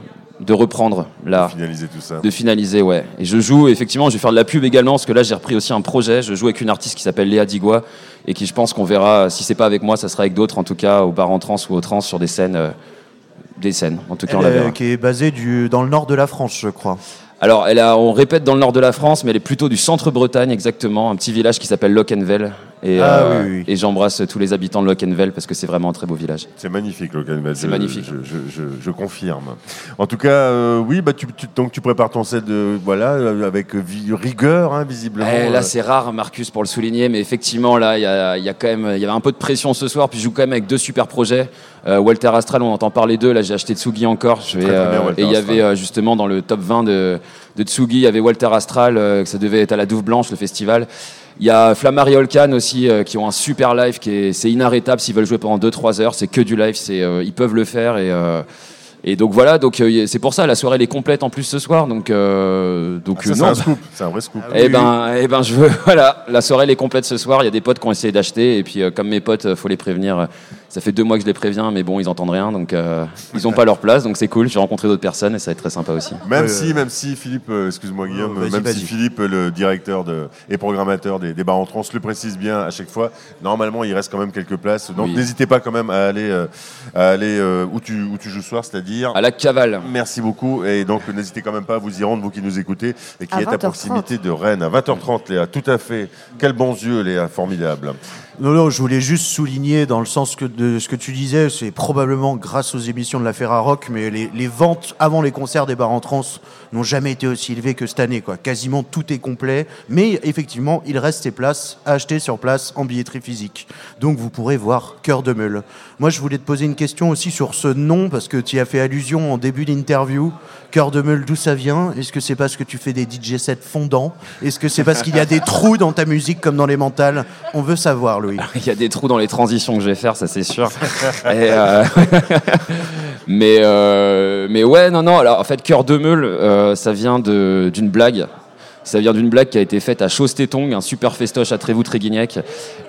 de reprendre là. Finaliser tout ça. De finaliser, ouais. Et je joue, effectivement, je vais faire de la pub également, parce que là, j'ai repris aussi un projet. Je joue avec une artiste qui s'appelle Léa Digua, et qui, je pense qu'on verra, si c'est pas avec moi, ça sera avec d'autres, en tout cas, au bar en trans ou au trans, sur des scènes. euh, des scènes, en tout cas, on la Elle, verra. qui est basée du, dans le nord de la France, je crois. Alors, elle a, on répète dans le nord de la France, mais elle est plutôt du centre-Bretagne, exactement, un petit village qui s'appelle Lockenvel. Et, Ah, euh, oui, oui. et j'embrasse tous les habitants de Lockenvel parce que c'est vraiment un très beau village. C'est magnifique, Canada. C'est magnifique. Je, je- je- je confirme. En tout cas, euh, oui, bah, tu, tu- donc tu prépares ton set de, voilà, euh, avec rigueur, hein, visiblement. Eh, là, c'est rare, Marcus, pour le souligner, mais effectivement, là, il y a, il y a quand même, il y avait un peu de pression ce soir, puis je joue quand même avec deux super projets. Euh, Walter Astral, on entend parler d'eux. Là, j'ai acheté Tsugi encore. Je vais, Très, très bien, euh, Walter et il y avait euh, justement dans le top 20 de, de Tsugi, il y avait Walter Astral, euh, que ça devait être à la Douve Blanche, le festival. Il y a Flammariol Olcan aussi, euh, qui ont un super live, qui est, c'est inarrêtable s'ils veulent jouer pendant 2-3 heures. C'est que du live, c'est, euh, ils peuvent le faire et. euh, et donc voilà, donc c'est pour ça la soirée elle est complète en plus ce soir, donc donc Ah, ça, c'est non. un scoop, c'est un vrai scoop. Eh ben, eh ben, je veux. Voilà, la soirée elle est complète ce soir. Il y a des potes qui ont essayé d'acheter et puis comme mes potes, faut les prévenir. Ça fait deux mois que je les préviens, mais bon, ils entendent rien, donc euh, ils ont pas leur place, donc c'est cool. J'ai rencontré d'autres personnes et ça va être très sympa aussi. Même si, même si Philippe, euh, excuse-moi Guillaume, même si. Philippe, le directeur de, et programmateur des, des bars en trans, le précise bien à chaque fois, normalement il reste quand même quelques places. Donc Oui. n'hésitez pas quand même à aller, euh, à aller euh, où, tu, où tu joues ce soir, c'est-à-dire À la cavale. Merci beaucoup. Et donc, n'hésitez quand même pas à vous y rendre, vous qui nous écoutez et qui À êtes à 20h30. proximité de Rennes. À 20h30, Léa. Tout à fait. Quels bons yeux, Léa. Formidable. Non, non, je voulais juste souligner dans le sens de ce que tu disais, c'est probablement grâce aux émissions de la Ferrarock, mais les, ventes avant les concerts des bars en trans n'ont jamais été aussi élevées que cette année. Quoi. Quasiment tout est complet, mais effectivement, il reste ces places à acheter sur place en billetterie physique. Donc vous pourrez voir Cœur de Meule. Moi, je voulais te poser une question aussi sur ce nom, parce que tu y as fait allusion en début d'interview. Cœur de Meule, d'où ça vient? Est-ce que c'est parce que tu fais des DJ sets fondants? Est-ce que c'est parce qu'il y a des trous dans ta musique comme dans les mentales? On veut savoir, Louis. Il y a des trous dans les transitions que je vais faire, ça c'est sûr. Euh, mais, euh, mais ouais, non, non. Alors en fait, Cœur de Meule, euh, ça vient d'une blague. Ça vient d'une blague qui a été faite à Chausse-Tétong, un super festoche à Trévoux-Tréguignac.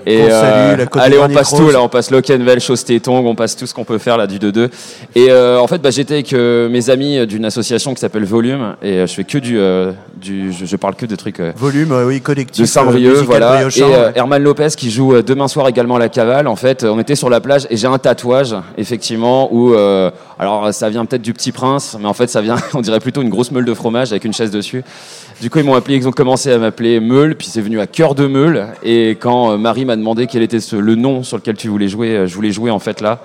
Et Qu'on salue, la côte allez, on passe tout là, on passe Lockenwell, Chausse-Tétong, on passe tout ce qu'on peut faire là du 2-2. Et euh, en fait, bah, j'étais avec euh, mes amis d'une association qui s'appelle Volume et euh, je fais que du, euh, du je, je parle que de trucs. euh, Volume, euh, oui, collectif. de Saint-Brieuc, euh, voilà. et euh, ouais. Herman Lopez qui joue euh, demain soir également à la Cavale. En fait, euh, on était sur la plage et j'ai un tatouage, effectivement, où euh, alors ça vient peut-être du Petit Prince, mais en fait ça vient, on dirait plutôt une grosse meule de fromage avec une chaise dessus. Du coup, ils m'ont appelé, ils ont commencé à m'appeler Meule, puis c'est venu à cœur de Meule. Et quand euh, Marie m'a demandé quel était le nom sur lequel tu voulais jouer, euh, je voulais jouer en fait là.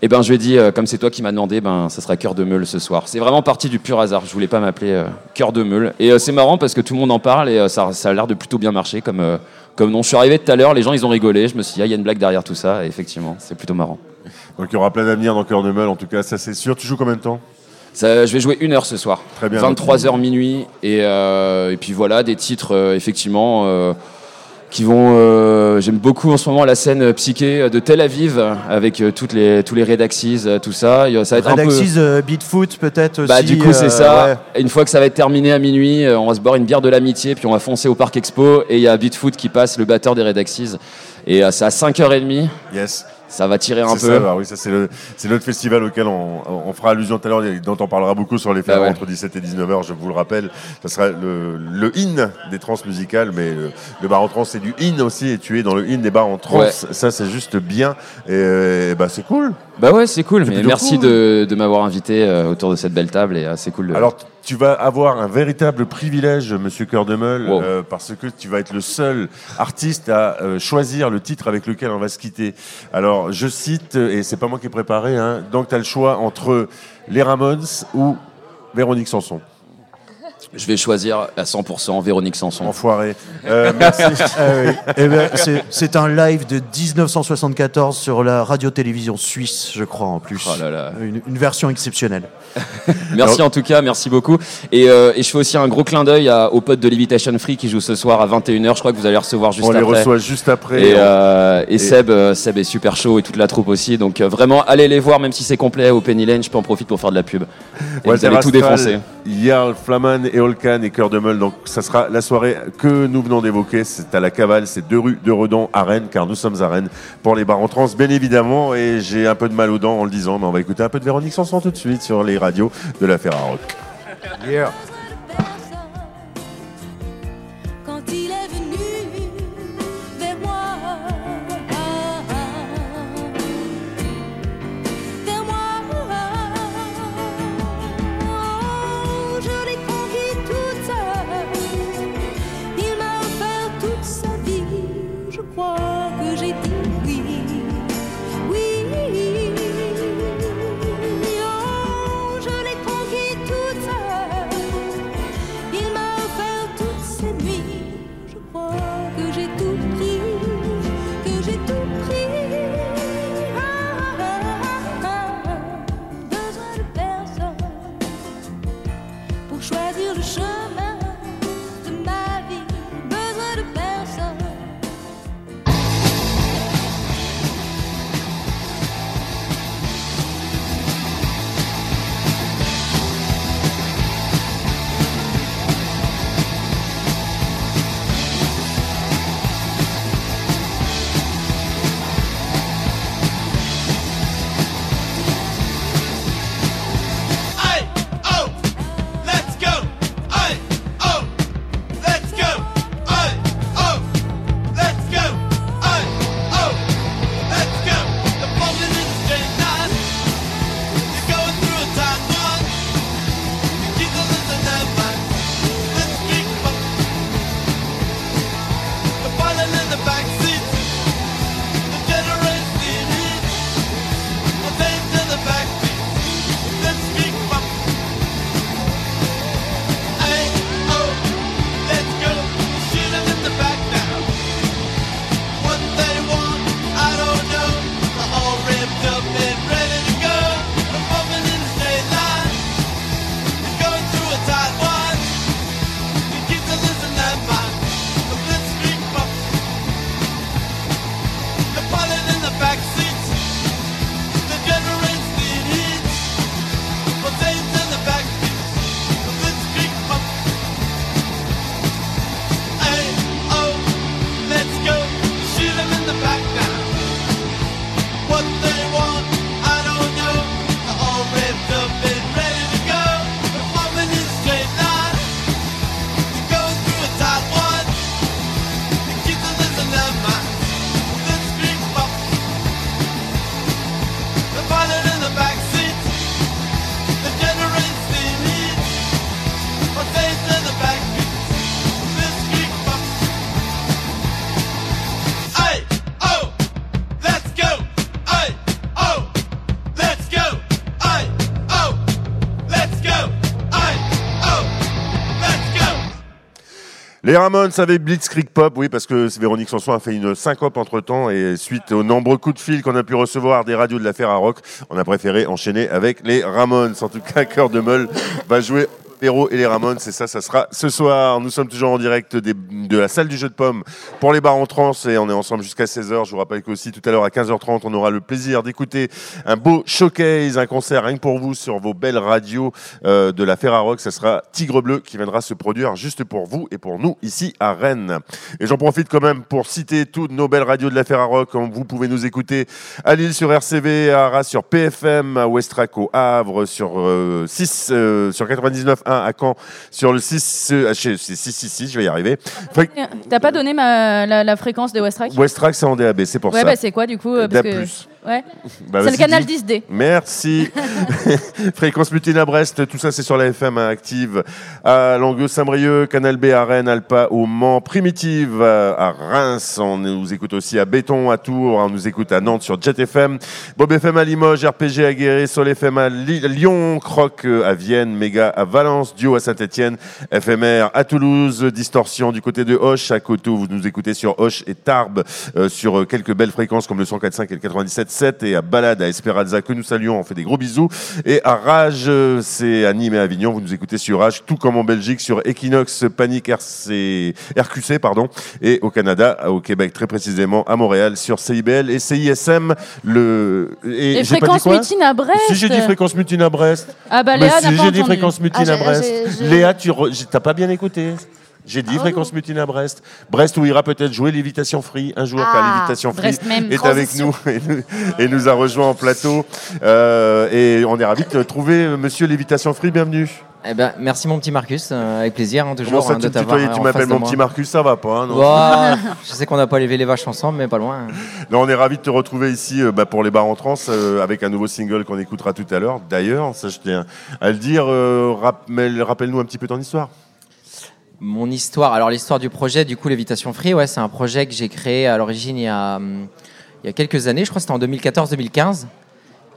Et ben je lui ai dit, euh, comme c'est toi qui m'as demandé, ben ça sera cœur de meule ce soir. C'est vraiment parti du pur hasard. Je voulais pas m'appeler cœur de meule. Et c'est marrant parce que tout le monde en parle et ça, a l'air de plutôt bien marcher comme comme nom. Je suis arrivé tout à l'heure, les gens ils ont rigolé. Je me suis dit, ah, il y a une blague derrière tout ça. Et effectivement, c'est plutôt marrant. Donc il y aura plein d'avenir dans Cœur de Meule, en tout cas, ça c'est sûr. Tu joues combien de temps? Ça, je vais jouer une heure ce soir. Très bien. 23h minuit. Et, euh, et puis voilà, des titres, euh, effectivement, euh, qui vont. J'aime beaucoup en ce moment la scène psyché de Tel Aviv, avec toutes les, tous les Redaxis, tout ça. Ça va être peu. Redaxis, Beatfoot peut-être aussi. Bah, du coup, c'est ça. ouais. Une fois que ça va être terminé à minuit, on va se boire une bière de l'amitié, puis on va foncer au Parc Expo. Et il y a Beatfoot qui passe, le batteur des Redaxis. Et c'est à 5h30. Yes. Ça va tirer un peu. ça, bah oui, ça c'est le- c'est notre festival auquel on, on fera allusion tout à l'heure, et dont on parlera beaucoup sur les Bah ferrets ouais. entre 17 et 19h, je vous le rappelle. Ça sera le, le in des trans musicales, mais le, le bar en trans c'est du in aussi, et tu es dans le in des bars en trans. Ouais. Ça c'est juste bien, et, euh, bah c'est cool. Bah ouais, c'est cool. Mais merci cool. de, de m'avoir invité euh, autour de cette belle table. Et euh, c'est cool. de- Alors, tu vas avoir un véritable privilège, Monsieur Cœur de Meule, Wow. euh, parce que tu vas être le seul artiste à choisir le titre avec lequel on va se quitter. Alors, je cite, et c'est pas moi qui ai préparé, hein, donc tu as le choix entre les Ramones ou Véronique Sanson. Je vais choisir à 100% Véronique Sanson. Enfoiré. Euh, merci. Ah oui. Eh ben, c'est- c'est un live de 1974 sur la radio-télévision suisse, je crois, en plus. Oh là là. Une, une version exceptionnelle. Merci en tout cas, merci beaucoup. Et, euh, et je fais aussi un gros clin d'œil à- aux potes de Levitation Free qui jouent ce soir à 21h. Je crois que vous allez recevoir juste on après. les reçoit juste après. Et, On- euh, et et- Seb, euh, Seb est super chaud et toute la troupe aussi. Donc euh, vraiment, allez les voir, même si c'est complet au Penny Lane. Je peux en profiter pour faire de la pub. Et vous allez tout défoncer. Jarl, Flaman et Holkan et Cœur de Meule. Donc, ça sera la soirée que nous venons d'évoquer. C'est à la Cavale, c'est deux rues de Redon à Rennes, car nous sommes à Rennes pour les bars en trans, bien évidemment. Et j'ai un peu de mal aux dents en le disant, mais on va écouter un peu de Véronique Sanson tout de suite sur les radios de la Ferrarock. quand Les Ramones avec Blitzkrieg Pop, oui, parce que Véronique Sanson a fait une syncope entre temps et suite aux nombreux coups de fil qu'on a pu recevoir des radios de la Ferrarock, on a préféré enchaîner avec les Ramones. En tout cas, Cœur de Meule va jouer Héros et les Ramones, c'est ça, ça sera ce soir. Nous sommes toujours en direct de la salle du jeu de pommes pour les bars en trans et on est ensemble jusqu'à 16h. Je vous rappelle qu'aussi tout à l'heure à 15h30, on aura le plaisir d'écouter un beau showcase, un concert rien que pour vous sur vos belles radios euh, de la Ferrarock. Ce sera Tigre Bleu qui viendra se produire juste pour vous et pour nous ici à Rennes. Et j'en profite quand même pour citer toutes nos belles radios de la Ferrarock. Vous pouvez nous écouter à Lille sur RCV, à Arras sur PFM, à Westrac au Havre sur euh, 6 euh, sur 99.1 à Caen sur le 6 euh, c'est 666, je vais y arriver. T'as pas donné ma, la, la fréquence de Westrack Westrac c'est en DAB, c'est pour Ouais, ça. bah c'est quoi du coup euh, parce DAB+. que- Ouais. Bah, c'est le canal dis. 10D. Merci. Fréquence Mutine à Brest, tout ça c'est sur la FM hein, active. À Langueux, Saint-Brieuc, Canal B à Rennes, Alpa au Mans, Primitive euh, à Reims. On nous écoute aussi à Béton, à Tours. On nous écoute à Nantes sur Jet FM. Bob FM à Limoges, RPG à Guéret, Sol FM à Lyon, Croc euh, à Vienne, Méga à Valence, Duo à Saint-Etienne, FMR à Toulouse, Distorsion du côté de Hoche, à Coteau. Vous nous écoutez sur Hoche et Tarbes euh, sur quelques belles fréquences comme le 104.5 et le 97.7 et à Balade à Esperanza que nous saluons. On fait des gros bisous. Et à Rage, c'est à Nîmes et à Avignon. Vous nous écoutez sur Rage, tout comme en Belgique, sur Equinox, Panic RC, RQC, pardon. Et au Canada, au Québec très précisément, à Montréal, sur CIBL et CISM. Le, et quoi mutines à Brest. Si j'ai dit fréquence mutine à Brest. Ah bah Mais Léa si, j'ai dit fréquence mutine Ah, à j'ai- Brest. Léa, tu re- t'as pas bien écouté j'ai dit fréquence mutine à Brest. Brest où ira peut-être jouer l'évitation free un jour, car Ah, l'évitation free Brest même. est avec nous et, nous et nous a rejoint en plateau. Euh, et on est ravis de trouver euh, Monsieur l'évitation free. Bienvenue. Eh ben, merci mon petit Marcus, euh, avec plaisir hein, toujours Comment ça, hein, tu de m'appelles mon moi. petit Marcus, ça va pas hein, non je sais qu'on n'a pas levé les vaches ensemble, mais pas loin. Non, on est ravis de te retrouver ici euh, bah, pour les bars en trans euh, avec un nouveau single qu'on écoutera tout à l'heure. D'ailleurs, ça je tiens à le dire, euh, rappelle- rappelle-nous un petit peu ton histoire. Mon histoire, alors l'histoire du projet, du coup, Lévitation Free, ouais, c'est un projet que j'ai créé à l'origine il, y a, hum, il y a quelques années, je crois que c'était en 2014-2015.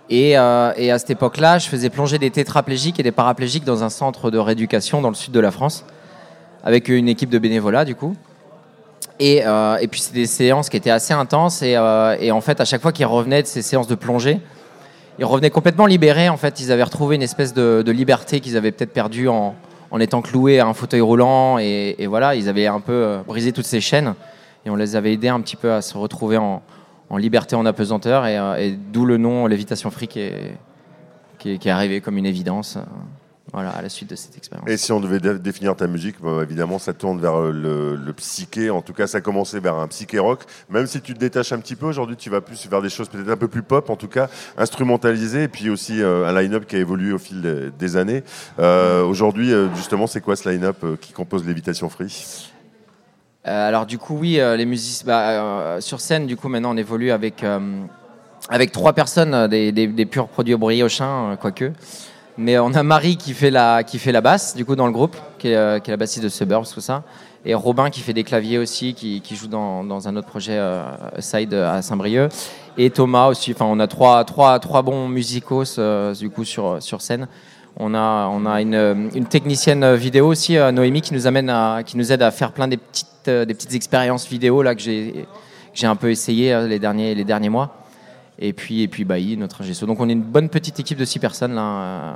Et, euh, et à cette époque-là, je faisais plonger des tétraplégiques et des paraplégiques dans un centre de rééducation dans le sud de la France, avec une équipe de bénévolat, du coup. Et, euh, et puis, c'était des séances qui étaient assez intenses. Et, euh, et en fait, à chaque fois qu'ils revenaient de ces séances de plongée, ils revenaient complètement libérés. En fait, ils avaient retrouvé une espèce de liberté qu'ils avaient peut-être perdue en, en étant cloués à un fauteuil roulant. Et, voilà, ils avaient un peu euh, brisé toutes ces chaînes. Et on les avait aidés un petit peu à se retrouver en, liberté, en apesanteur. Et, euh, et d'où le nom Lévitation Free qui est arrivé comme une évidence. Voilà, à la suite de cette expérience. Et si on devait dé- définir ta musique, bah, évidemment, ça tourne vers euh, le, le psyché. En tout cas, ça a commencé vers un psyché rock. Même si tu te détaches un petit peu, aujourd'hui, tu vas plus vers des choses peut-être un peu plus pop, en tout cas, instrumentalisées. Et puis aussi euh, un line-up qui a évolué au fil des, des années. Euh, aujourd'hui, justement, c'est quoi ce line-up qui compose Lévitation Free? Euh, alors du coup oui, les musiciens bah, sur scène du coup maintenant on évolue avec avec trois personnes, des, des, des purs produits briochins quoique. Mais on a Marie qui fait la qui fait la basse du coup dans le groupe, qui est, euh, qui est la bassiste de Suburbs tout ça, et Robin qui fait des claviers aussi, qui, qui joue dans, dans un autre projet euh, Side à Saint-Brieuc, et Thomas aussi. Enfin on a trois trois trois bons musicos euh, du coup sur sur scène. On a, on a une, technicienne vidéo aussi, Noémie, qui nous, amène qui nous aide à faire plein des petites, des petites expériences vidéo là, que j'ai un peu essayé les, derniers, les derniers mois. Et puis, et puis Bailly, notre ingé. Donc on est une bonne petite équipe de six personnes, là, euh,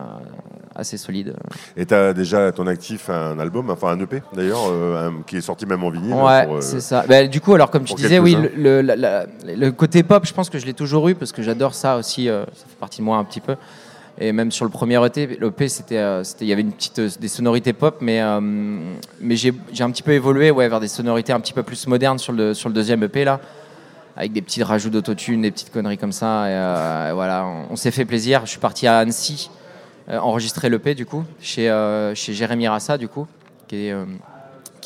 assez solide. Et tu as déjà à ton actif un album, enfin un EP d'ailleurs, euh, qui est sorti même en vinyle. Ouais, euh, c'est ça. Bah, du coup, alors comme tu disais, oui, le, le- la- la- le côté pop, je pense que je l'ai toujours eu parce que j'adore ça aussi. euh, ça fait partie de moi un petit peu. Et même sur le premier EP, l'EP, c'était, il y avait une petite, des sonorités pop, mais, mais j'ai, j'ai un petit peu évolué, ouais, vers des sonorités un petit peu plus modernes sur le, sur le deuxième EP là, avec des petits rajouts d'autotune, des petites conneries comme ça. Et, euh, voilà, on, s'est fait plaisir. Je suis parti à Annecy euh, enregistrer l'EP du coup, chez, euh, chez Jérémy Rassa du coup, qui euh,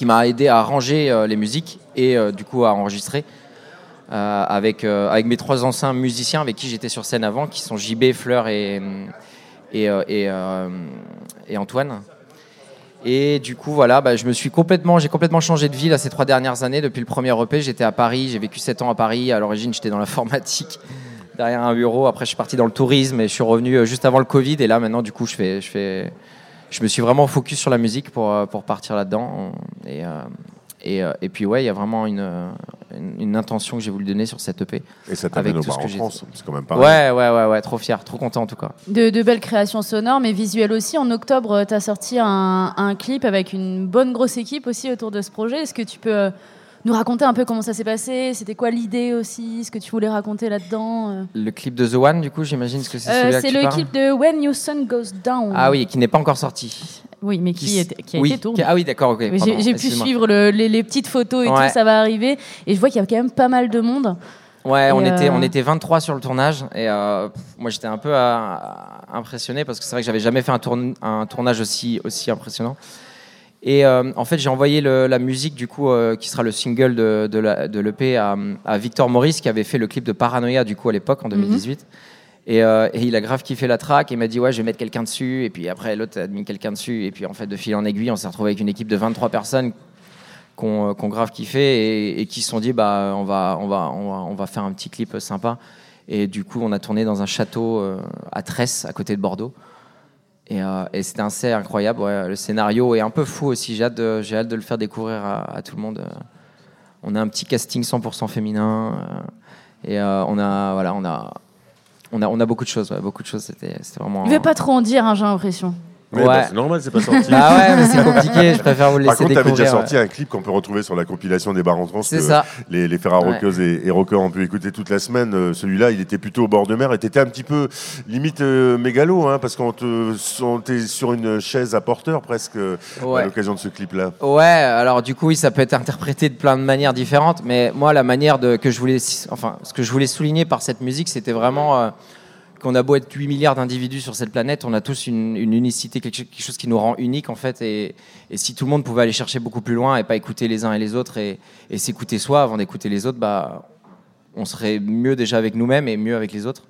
m'a aidé à arranger euh, les musiques et du coup à enregistrer avec, avec mes trois anciens musiciens avec qui j'étais sur scène avant, qui sont JB, Fleur et, et, et Antoine. Et du coup, voilà, bah, je me suis complètement, j'ai complètement changé de vie là, ces trois dernières années. Depuis le premier EP, j'étais à Paris, j'ai vécu sept ans à Paris. À l'origine, j'étais dans l'informatique, derrière un bureau. Après, je suis parti dans le tourisme et je suis revenu euh, juste avant le Covid. Et là, maintenant, du coup, je fais, je fais, je me suis vraiment focus sur la musique pour, euh, pour partir là-dedans. Et, euh, et, euh, et puis ouais, il y a vraiment une, euh, une, une intention que j'ai voulu donner sur cette EP. Et ça t'amène Avec au tout ce bar que en j'ai- France, c'est quand même pas Ouais, ouais, ouais, ouais, trop fier, trop content en tout cas. De, de belles créations sonores, mais visuelles aussi. En octobre, tu as sorti un, un clip avec une bonne grosse équipe aussi autour de ce projet. Est-ce que tu peux euh, nous raconter un peu comment ça s'est passé C'était quoi l'idée aussi Ce que tu voulais raconter là-dedans euh Le clip de The One, du coup, j'imagine que c'est Euh, celui-là que C'est le parles clip de When Your Sun Goes Down. Ah oui, qui n'est pas encore sorti. Oui, mais qui, s- est- qui a oui, été tourné. qui- Ah oui, d'accord, ok. J'ai pu suivre le- les, les petites photos et Ouais. tout, ça va arriver. Et je vois qu'il y a quand même pas mal de monde. Ouais, on, était, euh, on était 23 sur le tournage et euh, moi j'étais un peu euh, impressionné parce que c'est vrai que j'avais jamais fait un, un tournage aussi, aussi impressionnant. Et euh, en fait, j'ai envoyé le- la musique du coup euh, qui sera le single de, l'EP à, à Victor Maurice qui avait fait le clip de Paranoia du coup à l'époque en 2018. Et, euh, et il a grave kiffé la track et il m'a dit ouais je vais mettre quelqu'un dessus. Et puis après l'autre a mis quelqu'un dessus. Et puis en fait de fil en aiguille on s'est retrouvé avec une équipe de 23 personnes qu'on qu'on grave kiffé et, et qui se sont dit bah on va on va on va on va faire un petit clip sympa. Et du coup on a tourné dans un château à Tresse à côté de Bordeaux et, euh, c'était set incroyable le scénario est un peu fou aussi j'ai hâte de, le faire découvrir à, tout le monde euh. on a un petit casting 100% féminin euh, et euh, on a voilà on a on a on a beaucoup de choses ouais, beaucoup de choses c'était vraiment Il veut pas trop en dire, hein, j'ai l'impression. Ouais, bah, c'est normal, c'est pas sorti. Bah ouais, mais c'est compliqué, je préfère vous le Par laisser contre, t'avais déjà sorti un clip qu'on peut retrouver sur la compilation des bars en trans C'est ça. Les, les Ferrari Ouais. rockeuses et, et rockers ont pu écouter toute la semaine. Euh, Celui-là, il était plutôt au bord de mer et t'étais un petit peu limite euh, mégalo, hein, parce qu'on te, on t'est sur une chaise à porteur presque euh, Ouais. à l'occasion de ce clip-là. Ouais, alors du coup, oui, ça peut être interprété de plein de manières différentes, mais moi, la manière de, que je voulais, enfin, ce que je voulais souligner par cette musique, c'était vraiment euh, qu'on a beau être 8 milliards d'individus sur cette planète, on a tous une, unicité, quelque, chose- qui nous rend unique en fait, et, si tout le monde pouvait aller chercher beaucoup plus loin et pas écouter les uns et les autres et, et s'écouter soi avant d'écouter les autres, bah, on serait mieux déjà avec nous-mêmes et mieux avec les autres.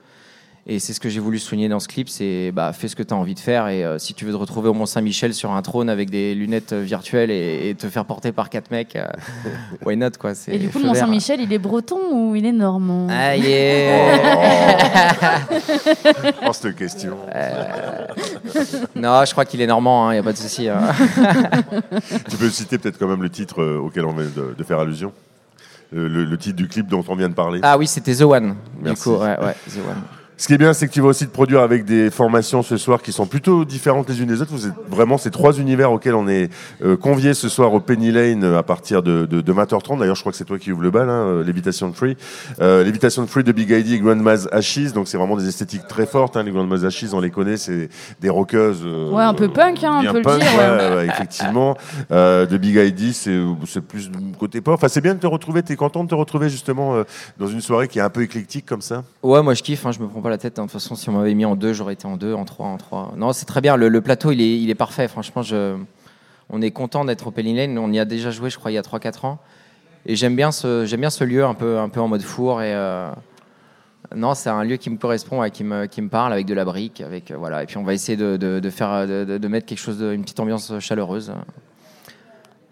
Et c'est ce que j'ai voulu souligner dans ce clip, c'est bah, fais ce que tu as envie de faire et euh, si tu veux te retrouver au Mont Saint-Michel sur un trône avec des lunettes euh, virtuelles et, et te faire porter par quatre mecs, euh, why not quoi Et du coup, le. Mont-Saint-Michel, il est breton ou il est normand? Ah yeah Oh, cette question. Non, je crois qu'il est normand, il n'y a pas de souci. hein. tu peux citer peut-être quand même le titre euh, auquel on vient de, de faire allusion Euh, le, le titre du clip dont on vient de parler. ah oui, c'était The One. Merci. Du coup, ouais, ouais, The One. Ce qui est bien, c'est que tu vas aussi te produire avec des formations ce soir qui sont plutôt différentes les unes des autres. Vous êtes vraiment ces trois univers auxquels on est euh, conviés ce soir au Penny Lane euh, à partir de, de, de 20h30. D'ailleurs, je crois que c'est toi qui ouvre le bal, hein, euh, Levitation Free. Euh, Levitation Free de Big ID et Grandma's Ashes. Donc, c'est vraiment des esthétiques très fortes. Hein. Les Grandma's Ashes, on les connaît, c'est des rockeuses. euh, Ouais, un peu punk, hein, on peut le punk, dire, ouais, effectivement. Euh, de Big ID, c'est plus du côté pop. Enfin, c'est bien de te retrouver. T'es content de te retrouver justement euh, dans une soirée qui est un peu éclectique comme ça? Ouais, moi je kiffe, hein, je me prends pas la tête. hein. De toute façon, si on m'avait mis en deux, j'aurais été en deux, en trois, en trois. Non, c'est très bien. Le, plateau, il est, il est parfait. Franchement, je, on est content d'être au Penny Lane. On y a déjà joué, je crois, il y a 3-4 ans. Et j'aime bien ce, j'aime bien ce lieu un peu, un peu en mode four. Et euh, non, c'est un lieu qui me correspond, et qui me, qui me parle avec de la brique, avec euh, voilà. Et puis on va essayer de, de, faire, de mettre quelque chose, de, une petite ambiance chaleureuse.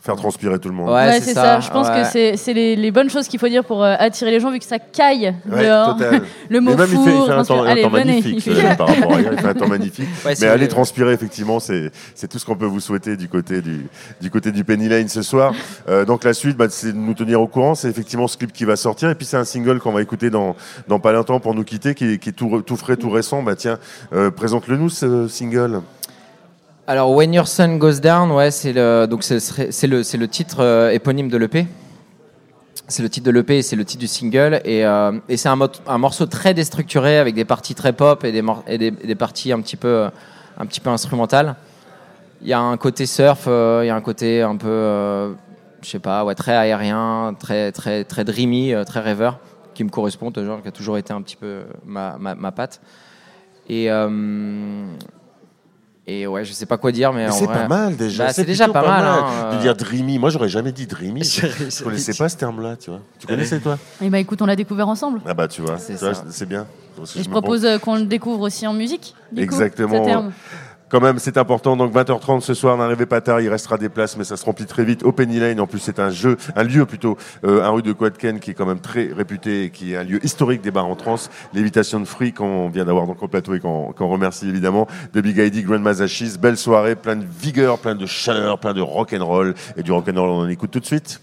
Faire transpirer tout le monde. Ouais, Ouais, c'est ça, ça. Je pense ouais. que c'est c'est les, les bonnes choses qu'il faut dire pour euh, attirer les gens, vu que ça caille Ouais, dehors. total. le mot Mais même, il fait, il four, fait un temps, transpire- un Allez, temps venez. magnifique euh, par rapport à hier, il fait un temps magnifique. Mais aller transpirer, effectivement, c'est c'est tout ce qu'on peut vous souhaiter du côté du, du, côté du Penny Lane ce soir. Euh, donc la suite, bah, c'est de nous tenir au courant. C'est effectivement ce clip qui va sortir. Et puis c'est un single qu'on va écouter dans, dans pas longtemps pour nous quitter, qui, est- qui est tout, tout frais, tout récent. Bah, tiens, euh, présente-le nous, ce single. Alors, When Your Sun Goes Down, ouais, c'est le, donc c'est le, le titre euh, éponyme de l'EP. C'est le titre de l'EP et c'est le titre du single. Et, euh, et c'est un, un morceau très déstructuré avec des parties très pop et des, et des, des parties un petit peu, euh, un petit peu instrumentales. Il y a un côté surf, il y a un côté un peu, je sais pas, ouais, très aérien, très, très, très dreamy, très rêveur, qui me correspond, genre, qui a toujours été un petit peu ma, ma, ma patte. Et, et ouais, je sais pas quoi dire, mais, Mais c'est vrai- pas mal déjà. Bah, c'est déjà pas, mal. hein, De euh. dire dreamy. Moi, j'aurais jamais dit dreamy. Je connaissais pas ce terme-là, tu vois. Tu connaissais toi? Et bah écoute, on l'a découvert ensemble. Ah bah tu vois, C'est bien. Et je propose euh, qu'on le découvre aussi en musique. du coup, Exactement. ce terme. Quand même, c'est important. Donc 20h30 ce soir, n'arrivez pas tard. Il restera des places, mais ça se remplit très vite. Au Penny Lane, en plus, c'est un jeu, un lieu plutôt, euh, un rue de Quadken qui est quand même très réputé, et qui est un lieu historique des bars en trans. Lévitation de fruits qu'on vient d'avoir donc au plateau et qu'on remercie évidemment. De Big ID, Grand Mazachis. Belle soirée, plein de vigueur, plein de chaleur, plein de rock and roll et du rock and roll. On en écoute tout de suite.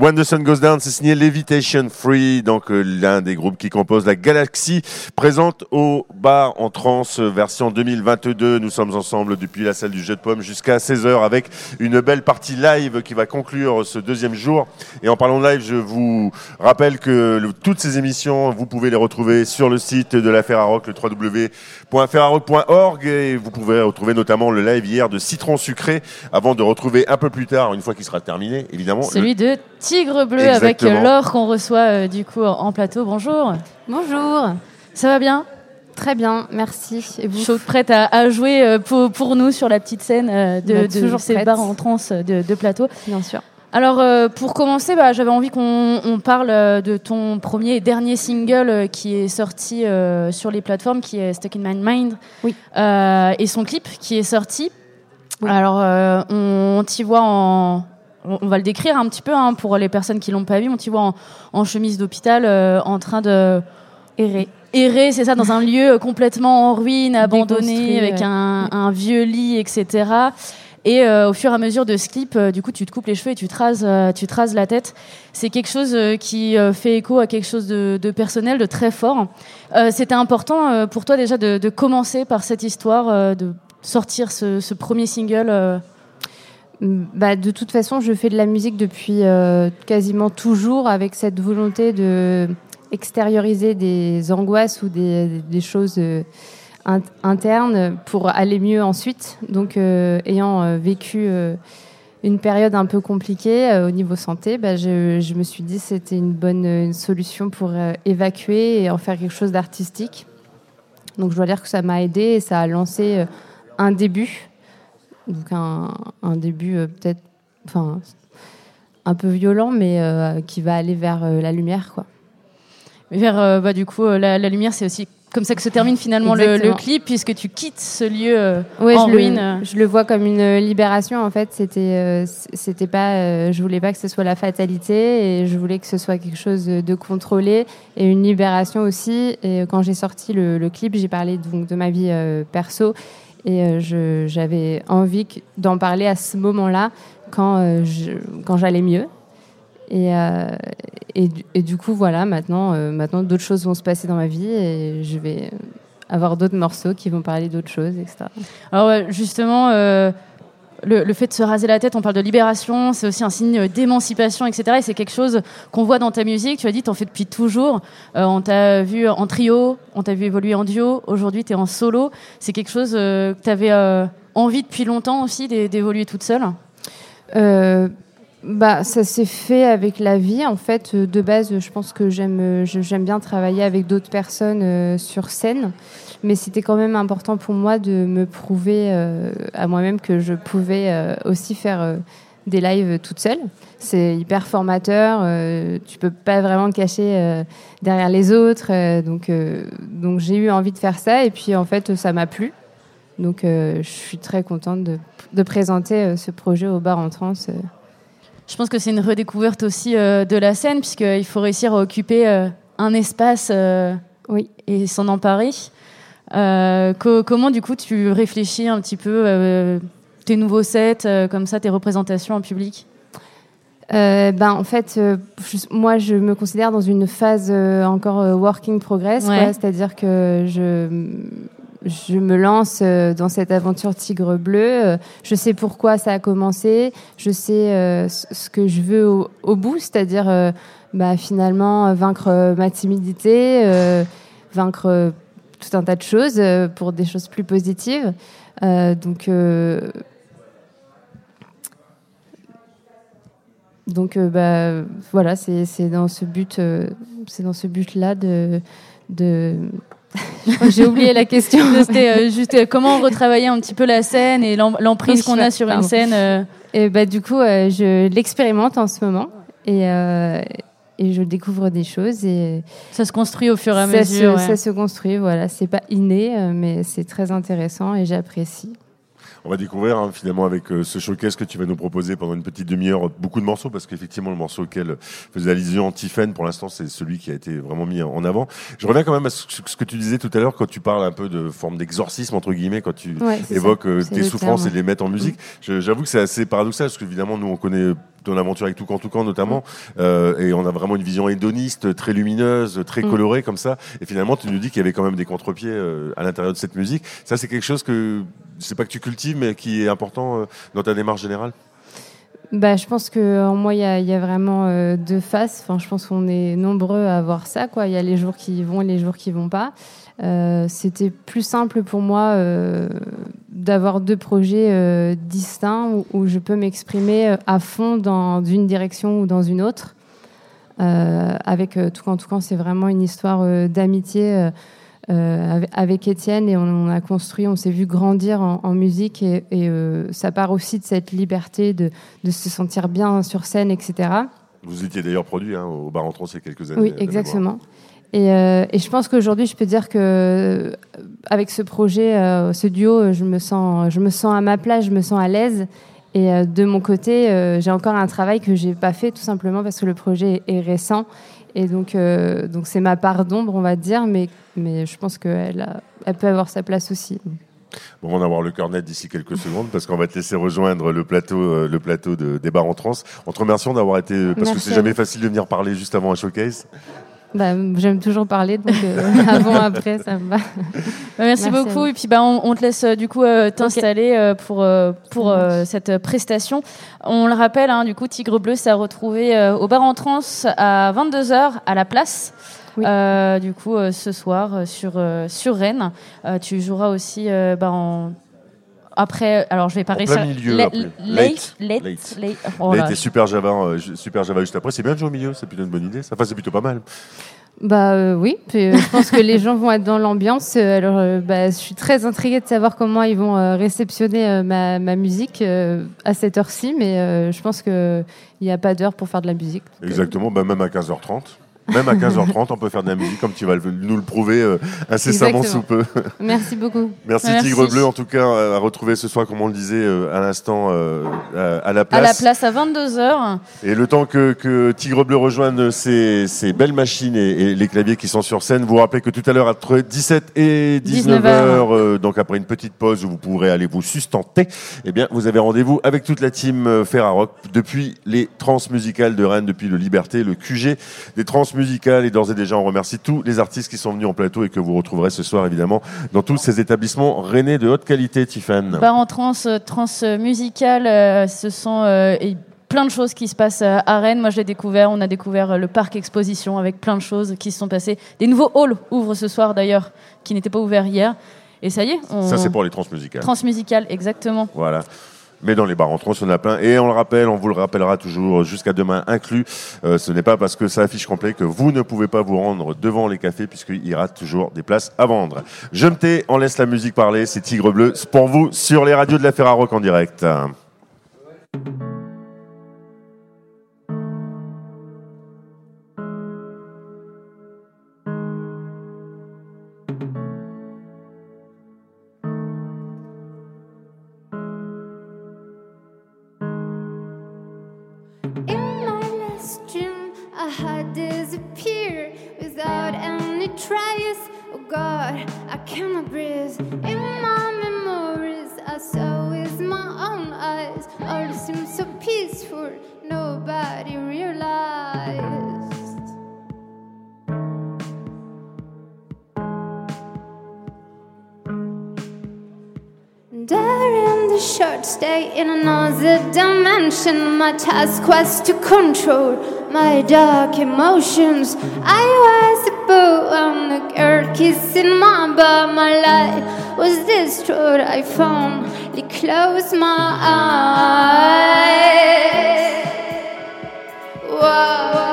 When the Sun Goes Down, c'est signé Levitation Free, donc euh, l'un des groupes qui compose la galaxie, présente au bar en trans version 2022. Nous sommes ensemble depuis la salle du jeu de pommes jusqu'à 16h avec une belle partie live qui va conclure ce deuxième jour. Et en parlant de live, je vous rappelle que le- toutes ces émissions, vous pouvez les retrouver sur le site de la Ferrarock, le www.ferrarock.org et vous pouvez retrouver notamment le live hier de Citron Sucré avant de retrouver un peu plus tard, une fois qu'il sera terminé, évidemment, le- Celui de Tigre Bleu avec. Laure qu'on reçoit euh, du coup en plateau. Bonjour. Bonjour. Ça va bien? Très bien, merci. Et vous Chaude, prête à, à jouer euh, pour, pour nous sur la petite scène euh, de, Bah, de toujours ces bars en trance de, de plateau. Bien sûr. Alors, euh, pour commencer, bah, j'avais envie qu'on on parle euh, de ton premier et dernier single euh, qui est sorti euh, sur les plateformes, qui est Stuck in My Mind. Oui. Euh, et son clip qui est sorti. Alors, euh, on, t'y voit en, on, on va le décrire un petit peu hein, pour les personnes qui l'ont pas vu. On t'y voit en, en chemise d'hôpital, euh, en train de Errer. errer, c'est ça, dans un lieu complètement en ruine, abandonné, avec ouais. un, un vieux lit, etc. Et euh, au fur et à mesure de ce clip, euh, du coup, tu te coupes les cheveux et tu euh, tu te rases la tête. C'est quelque chose euh, qui euh, fait écho à quelque chose de, de personnel, de très fort. Euh, C'était important euh, pour toi déjà de, de commencer par cette histoire, euh, de sortir ce, ce premier single. euh. Bah, de toute façon, je fais de la musique depuis euh, quasiment toujours avec cette volonté de extérioriser des angoisses ou des, choses euh, in- internes pour aller mieux ensuite. Donc, euh, ayant euh, vécu une période un peu compliquée au niveau santé, bah, je, me suis dit que c'était une bonne solution pour évacuer et en faire quelque chose d'artistique. Donc, je dois dire que ça m'a aidé et ça a lancé un début. Donc un, début peut-être, enfin, un peu violent, mais qui va aller vers la lumière, quoi. Vers, euh, bah, du coup, euh, la, la lumière, c'est aussi comme ça que se termine finalement le, clip, puisque tu quittes ce lieu euh, Ouais, en je, ruine. Le, je le vois comme une libération en fait. C'était, euh, c'était pas, euh, je voulais pas que ce soit la fatalité et je voulais que ce soit quelque chose de contrôlé et une libération aussi. Et quand j'ai sorti le, le clip, j'ai parlé donc de ma vie euh, perso et euh, j'avais envie d'en parler à ce moment-là quand euh, je- quand j'allais mieux. Et, euh, et, du- et du coup, voilà, maintenant, euh, maintenant d'autres choses vont se passer dans ma vie et je vais avoir d'autres morceaux qui vont parler d'autres choses, etc. Alors justement, euh, le, le fait de se raser la tête, on parle de libération, c'est aussi un signe d'émancipation, etc. Et c'est quelque chose qu'on voit dans ta musique. Tu as dit, t'en fais depuis toujours. On t'a vu en trio, on t'a vu évoluer en duo. Aujourd'hui, tu es en solo. C'est quelque chose que tu avais envie depuis longtemps aussi d'é- d'évoluer toute seule? Bah, ça s'est fait avec la vie. En fait, Euh, de base, je pense que j'aime, euh, j'aime bien travailler avec d'autres personnes euh, sur scène, mais c'était quand même important pour moi de me prouver à moi-même que je pouvais aussi faire des lives toute seule. C'est hyper formateur. euh, tu peux pas vraiment te cacher derrière les autres. donc, donc j'ai eu envie de faire ça, et puis en fait, ça m'a plu. Donc, je suis très contente de, présenter ce projet au bar en trans. Je pense que c'est une redécouverte aussi euh, de la scène, puisqu'il faut réussir à occuper euh, un espace euh, oui. et s'en emparer. Co- comment, du coup, tu réfléchis un petit peu tes nouveaux sets, comme ça, tes représentations en public? Euh, ben, en fait, euh, je- moi, je me considère dans une phase euh, encore working progress, Ouais. c'est-à-dire que je, je me lance euh, dans cette aventure Tigre Bleu. Euh, Je sais pourquoi ça a commencé, je sais euh, ce que je veux au, bout, c'est-à-dire bah, finalement vaincre ma timidité, vaincre tout un tas de choses pour des choses plus positives. Donc Donc bah, voilà, c'est dans ce but, c'est dans ce but-là de... J'ai oublié la question. C'était euh, juste euh, comment retravailler un petit peu la scène et l'em- l'emprise qu'on a sur une scène. euh. Et bah, du coup, je l'expérimente en ce moment et, et je découvre des choses et ça se construit au fur et à ça mesure, Se, ouais. Ça se construit, voilà. C'est pas inné, mais c'est très intéressant et j'apprécie. On va découvrir hein, finalement avec euh, ce showcase que tu vas nous proposer pendant une petite demi-heure beaucoup de morceaux parce qu'effectivement le morceau auquel faisait allusion Tiffen pour l'instant c'est celui qui a été vraiment mis en avant. Je reviens quand même à ce, ce que tu disais tout à l'heure quand tu parles un peu de forme d'exorcisme entre guillemets quand tu Ouais, évoques euh, tes souffrances terme. et les mettre en musique. J'avoue que c'est assez paradoxal parce qu'évidemment nous on connaît ton aventure avec Toucan Toucan notamment euh, et on a vraiment une vision hédoniste très lumineuse très Mm. colorée comme ça et finalement tu nous dis qu'il y avait quand même des contre-pieds euh, à l'intérieur de cette musique ça c'est quelque chose que c'est pas que tu cultives mais qui est important euh, dans ta démarche générale? Bah, je pense que en moi, il y a, il y a vraiment deux faces. Enfin, je pense qu'on est nombreux à voir ça. Quoi. Il y a les jours qui vont et les jours qui vont pas. Euh, C'était plus simple pour moi euh, d'avoir deux projets euh, distincts où, où je peux m'exprimer à fond dans une direction ou dans une autre. Avec Toucan Toucan, c'est vraiment une histoire d'amitié. avec- Étienne et on, on a construit, on s'est vu grandir en, en musique et, et, ça part aussi de cette liberté de, de se sentir bien sur scène, etc. Vous étiez d'ailleurs produit hein, au Bar en Trans il y a quelques années. Oui, exactement. Et, euh, et je pense qu'aujourd'hui, je peux dire que euh, avec ce projet, euh, ce duo, je me sens, je me sens à ma place, je me sens à l'aise Et euh, de mon côté, j'ai encore un travail que j'ai pas fait tout simplement parce que le projet est récent. Et donc, donc c'est ma part d'ombre, on va dire, mais, mais je pense qu'elle a- elle peut avoir sa place aussi. Bon, on va avoir le cœur net d'ici quelques secondes parce qu'on va te laisser rejoindre le plateau, le plateau de débat en trans. On te remercie d'avoir été, parce que Merci c'est à jamais facile de venir parler juste avant un showcase. Bah, J'aime toujours parler, donc euh, avant, après, ça me va. Bah, merci, beaucoup. Et puis bah, on, on te laisse euh, du coup euh, t'installer euh, pour, euh, pour euh, cette prestation. On le rappelle, hein, du coup, Tigre Bleu s'est retrouvé euh, au bar en trans à 22h à la place. Euh, du coup, euh, ce soir euh, sur, euh, sur Rennes. Euh, tu joueras aussi euh, bah, en. Après, alors je vais pas réussir. milieu. Late, late, Late. late. Oh et Super Java, euh, Super Java juste après. C'est bien de jouer au milieu, c'est plutôt une bonne idée. Ça, enfin, c'est plutôt pas mal. Bah euh, oui, puis, euh, je pense que les gens vont être dans l'ambiance. Euh, Alors, euh, bah, je suis très intriguée de savoir comment ils vont euh, réceptionner euh, ma, ma musique euh, à cette heure-ci, mais euh, je pense qu'il n'y a pas d'heure pour faire de la musique. Exactement, bah, même à 15h30. Même à 15h30, on peut faire de la musique, comme tu vas nous le prouver euh, incessamment sous peu. Merci beaucoup. Merci, Merci. Tigre Bleu, en tout cas, euh, à retrouver ce soir, comme on le disait euh, à l'instant, euh, à, à la place. À la place à 22h. Et le temps que, que Tigre Bleu rejoigne ces, ces belles machines et, et les claviers qui sont sur scène, vous rappelez que tout à l'heure, entre 17 et 19 19 heures, euh, donc après une petite pause où vous pourrez aller vous sustenter, eh bien, vous avez rendez-vous avec toute la team Ferrarock depuis les trans musicales de Rennes, depuis le Liberté, le QG des trans musicales. Et d'ores et déjà, on remercie tous les artistes qui sont venus en plateau et que vous retrouverez ce soir, évidemment, dans tous ces établissements rennais de haute qualité, Tiffany. Bar en trans, euh, trans euh, musicale, euh, ce sont euh, et plein de choses qui se passent à Rennes. Moi, je l'ai découvert. On a découvert le parc exposition avec plein de choses qui se sont passées. Des nouveaux halls ouvrent ce soir d'ailleurs, qui n'étaient pas ouverts hier. Et ça y est. On... Ça, c'est pour les trans musicales. Transmusicales, exactement. Voilà. Mais dans les bars en trans, on a plein. Et on le rappelle, on vous le rappellera toujours jusqu'à demain inclus. Euh, ce n'est pas parce que ça affiche complet que vous ne pouvez pas vous rendre devant les cafés puisqu'il y aura toujours des places à vendre. Je me tais, on laisse la musique parler. C'est Tigre Bleu. Pour vous sur les radios de la Ferrarock en direct. Dimension, my task was to control my dark emotions. I was a boy on the girl kissing my butt. My life was destroyed. I finally closed my eyes. What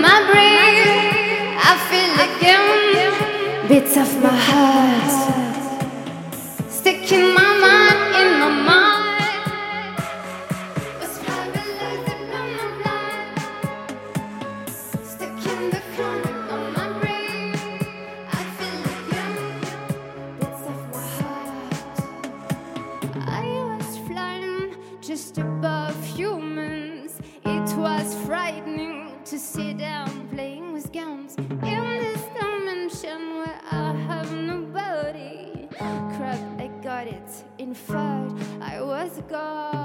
my brain, I feel again bits of my heart. Stuck in my inferred I was gone.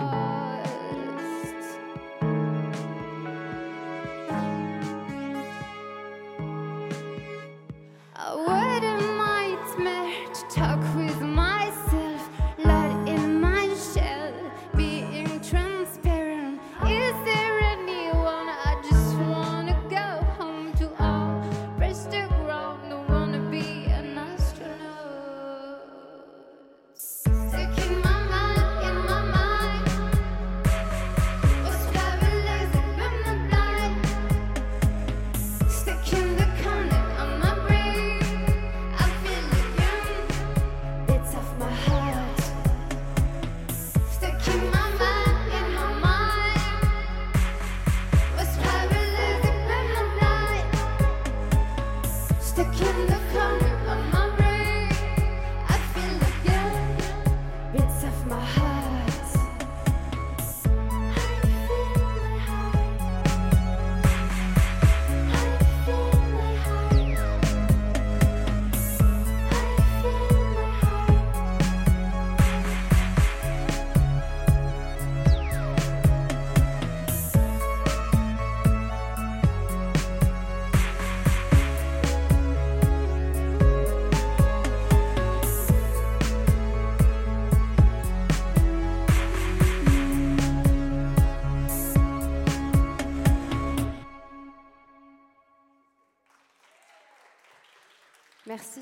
Merci.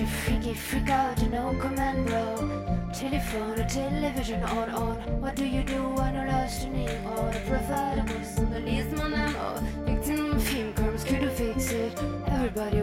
A freaky freak out, no command bro. Telephone or television on on. What do you do when you're lost in it? On a profile was the least man I'm on. Victim of film crimes, could you fix it? Everybody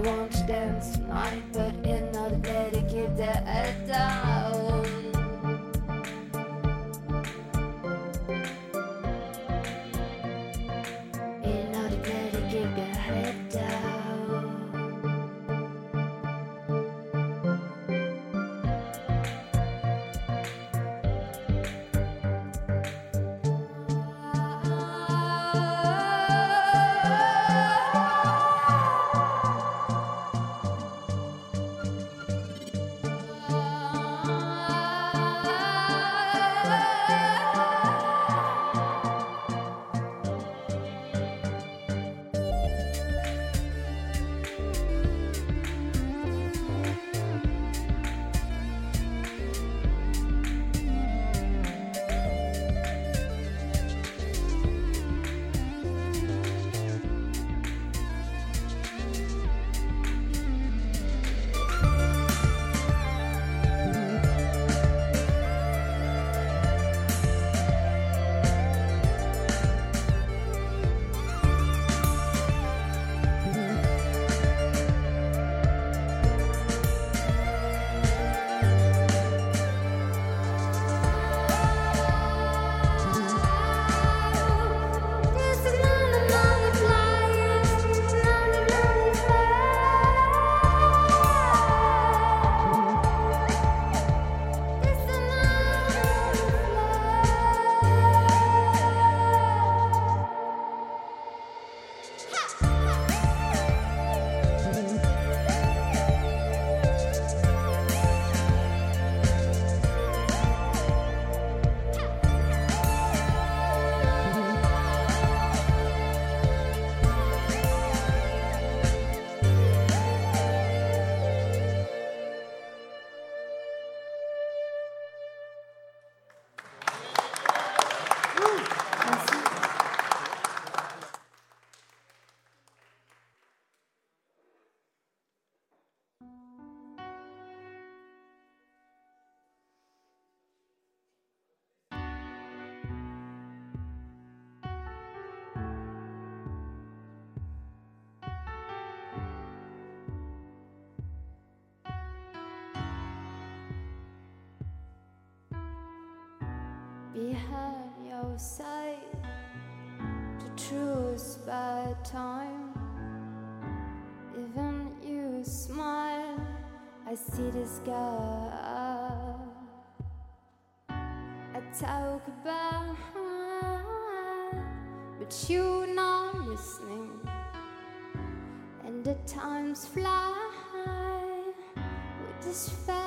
our sight the truth by time. Even you smile, I see the sky. I talk about, but you not listening, and the times fly with this. Fact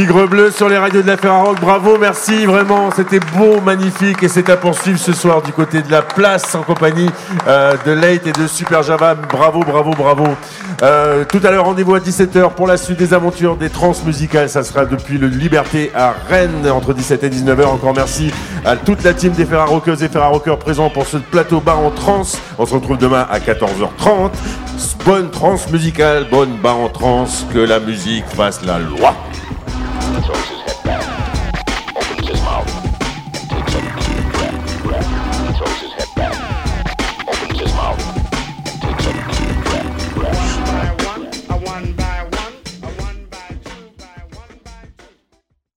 Tigre bleu sur les radios de la Ferrarock, bravo, merci, vraiment, c'était beau, magnifique, et c'est à poursuivre ce soir du côté de la place en compagnie euh, de Late et de Super Java, bravo, bravo, bravo. Euh, tout à l'heure, rendez-vous à 17h pour la suite des aventures des trans musicales, ça sera depuis le Liberté à Rennes entre 17 et 19h. Encore merci à toute la team des Ferrarockeuses et Ferrarockeurs présents pour ce plateau bar en trans. On se retrouve demain à 14h30. Bonne trans musicale, bonne bar en trans, que la musique fasse la loi.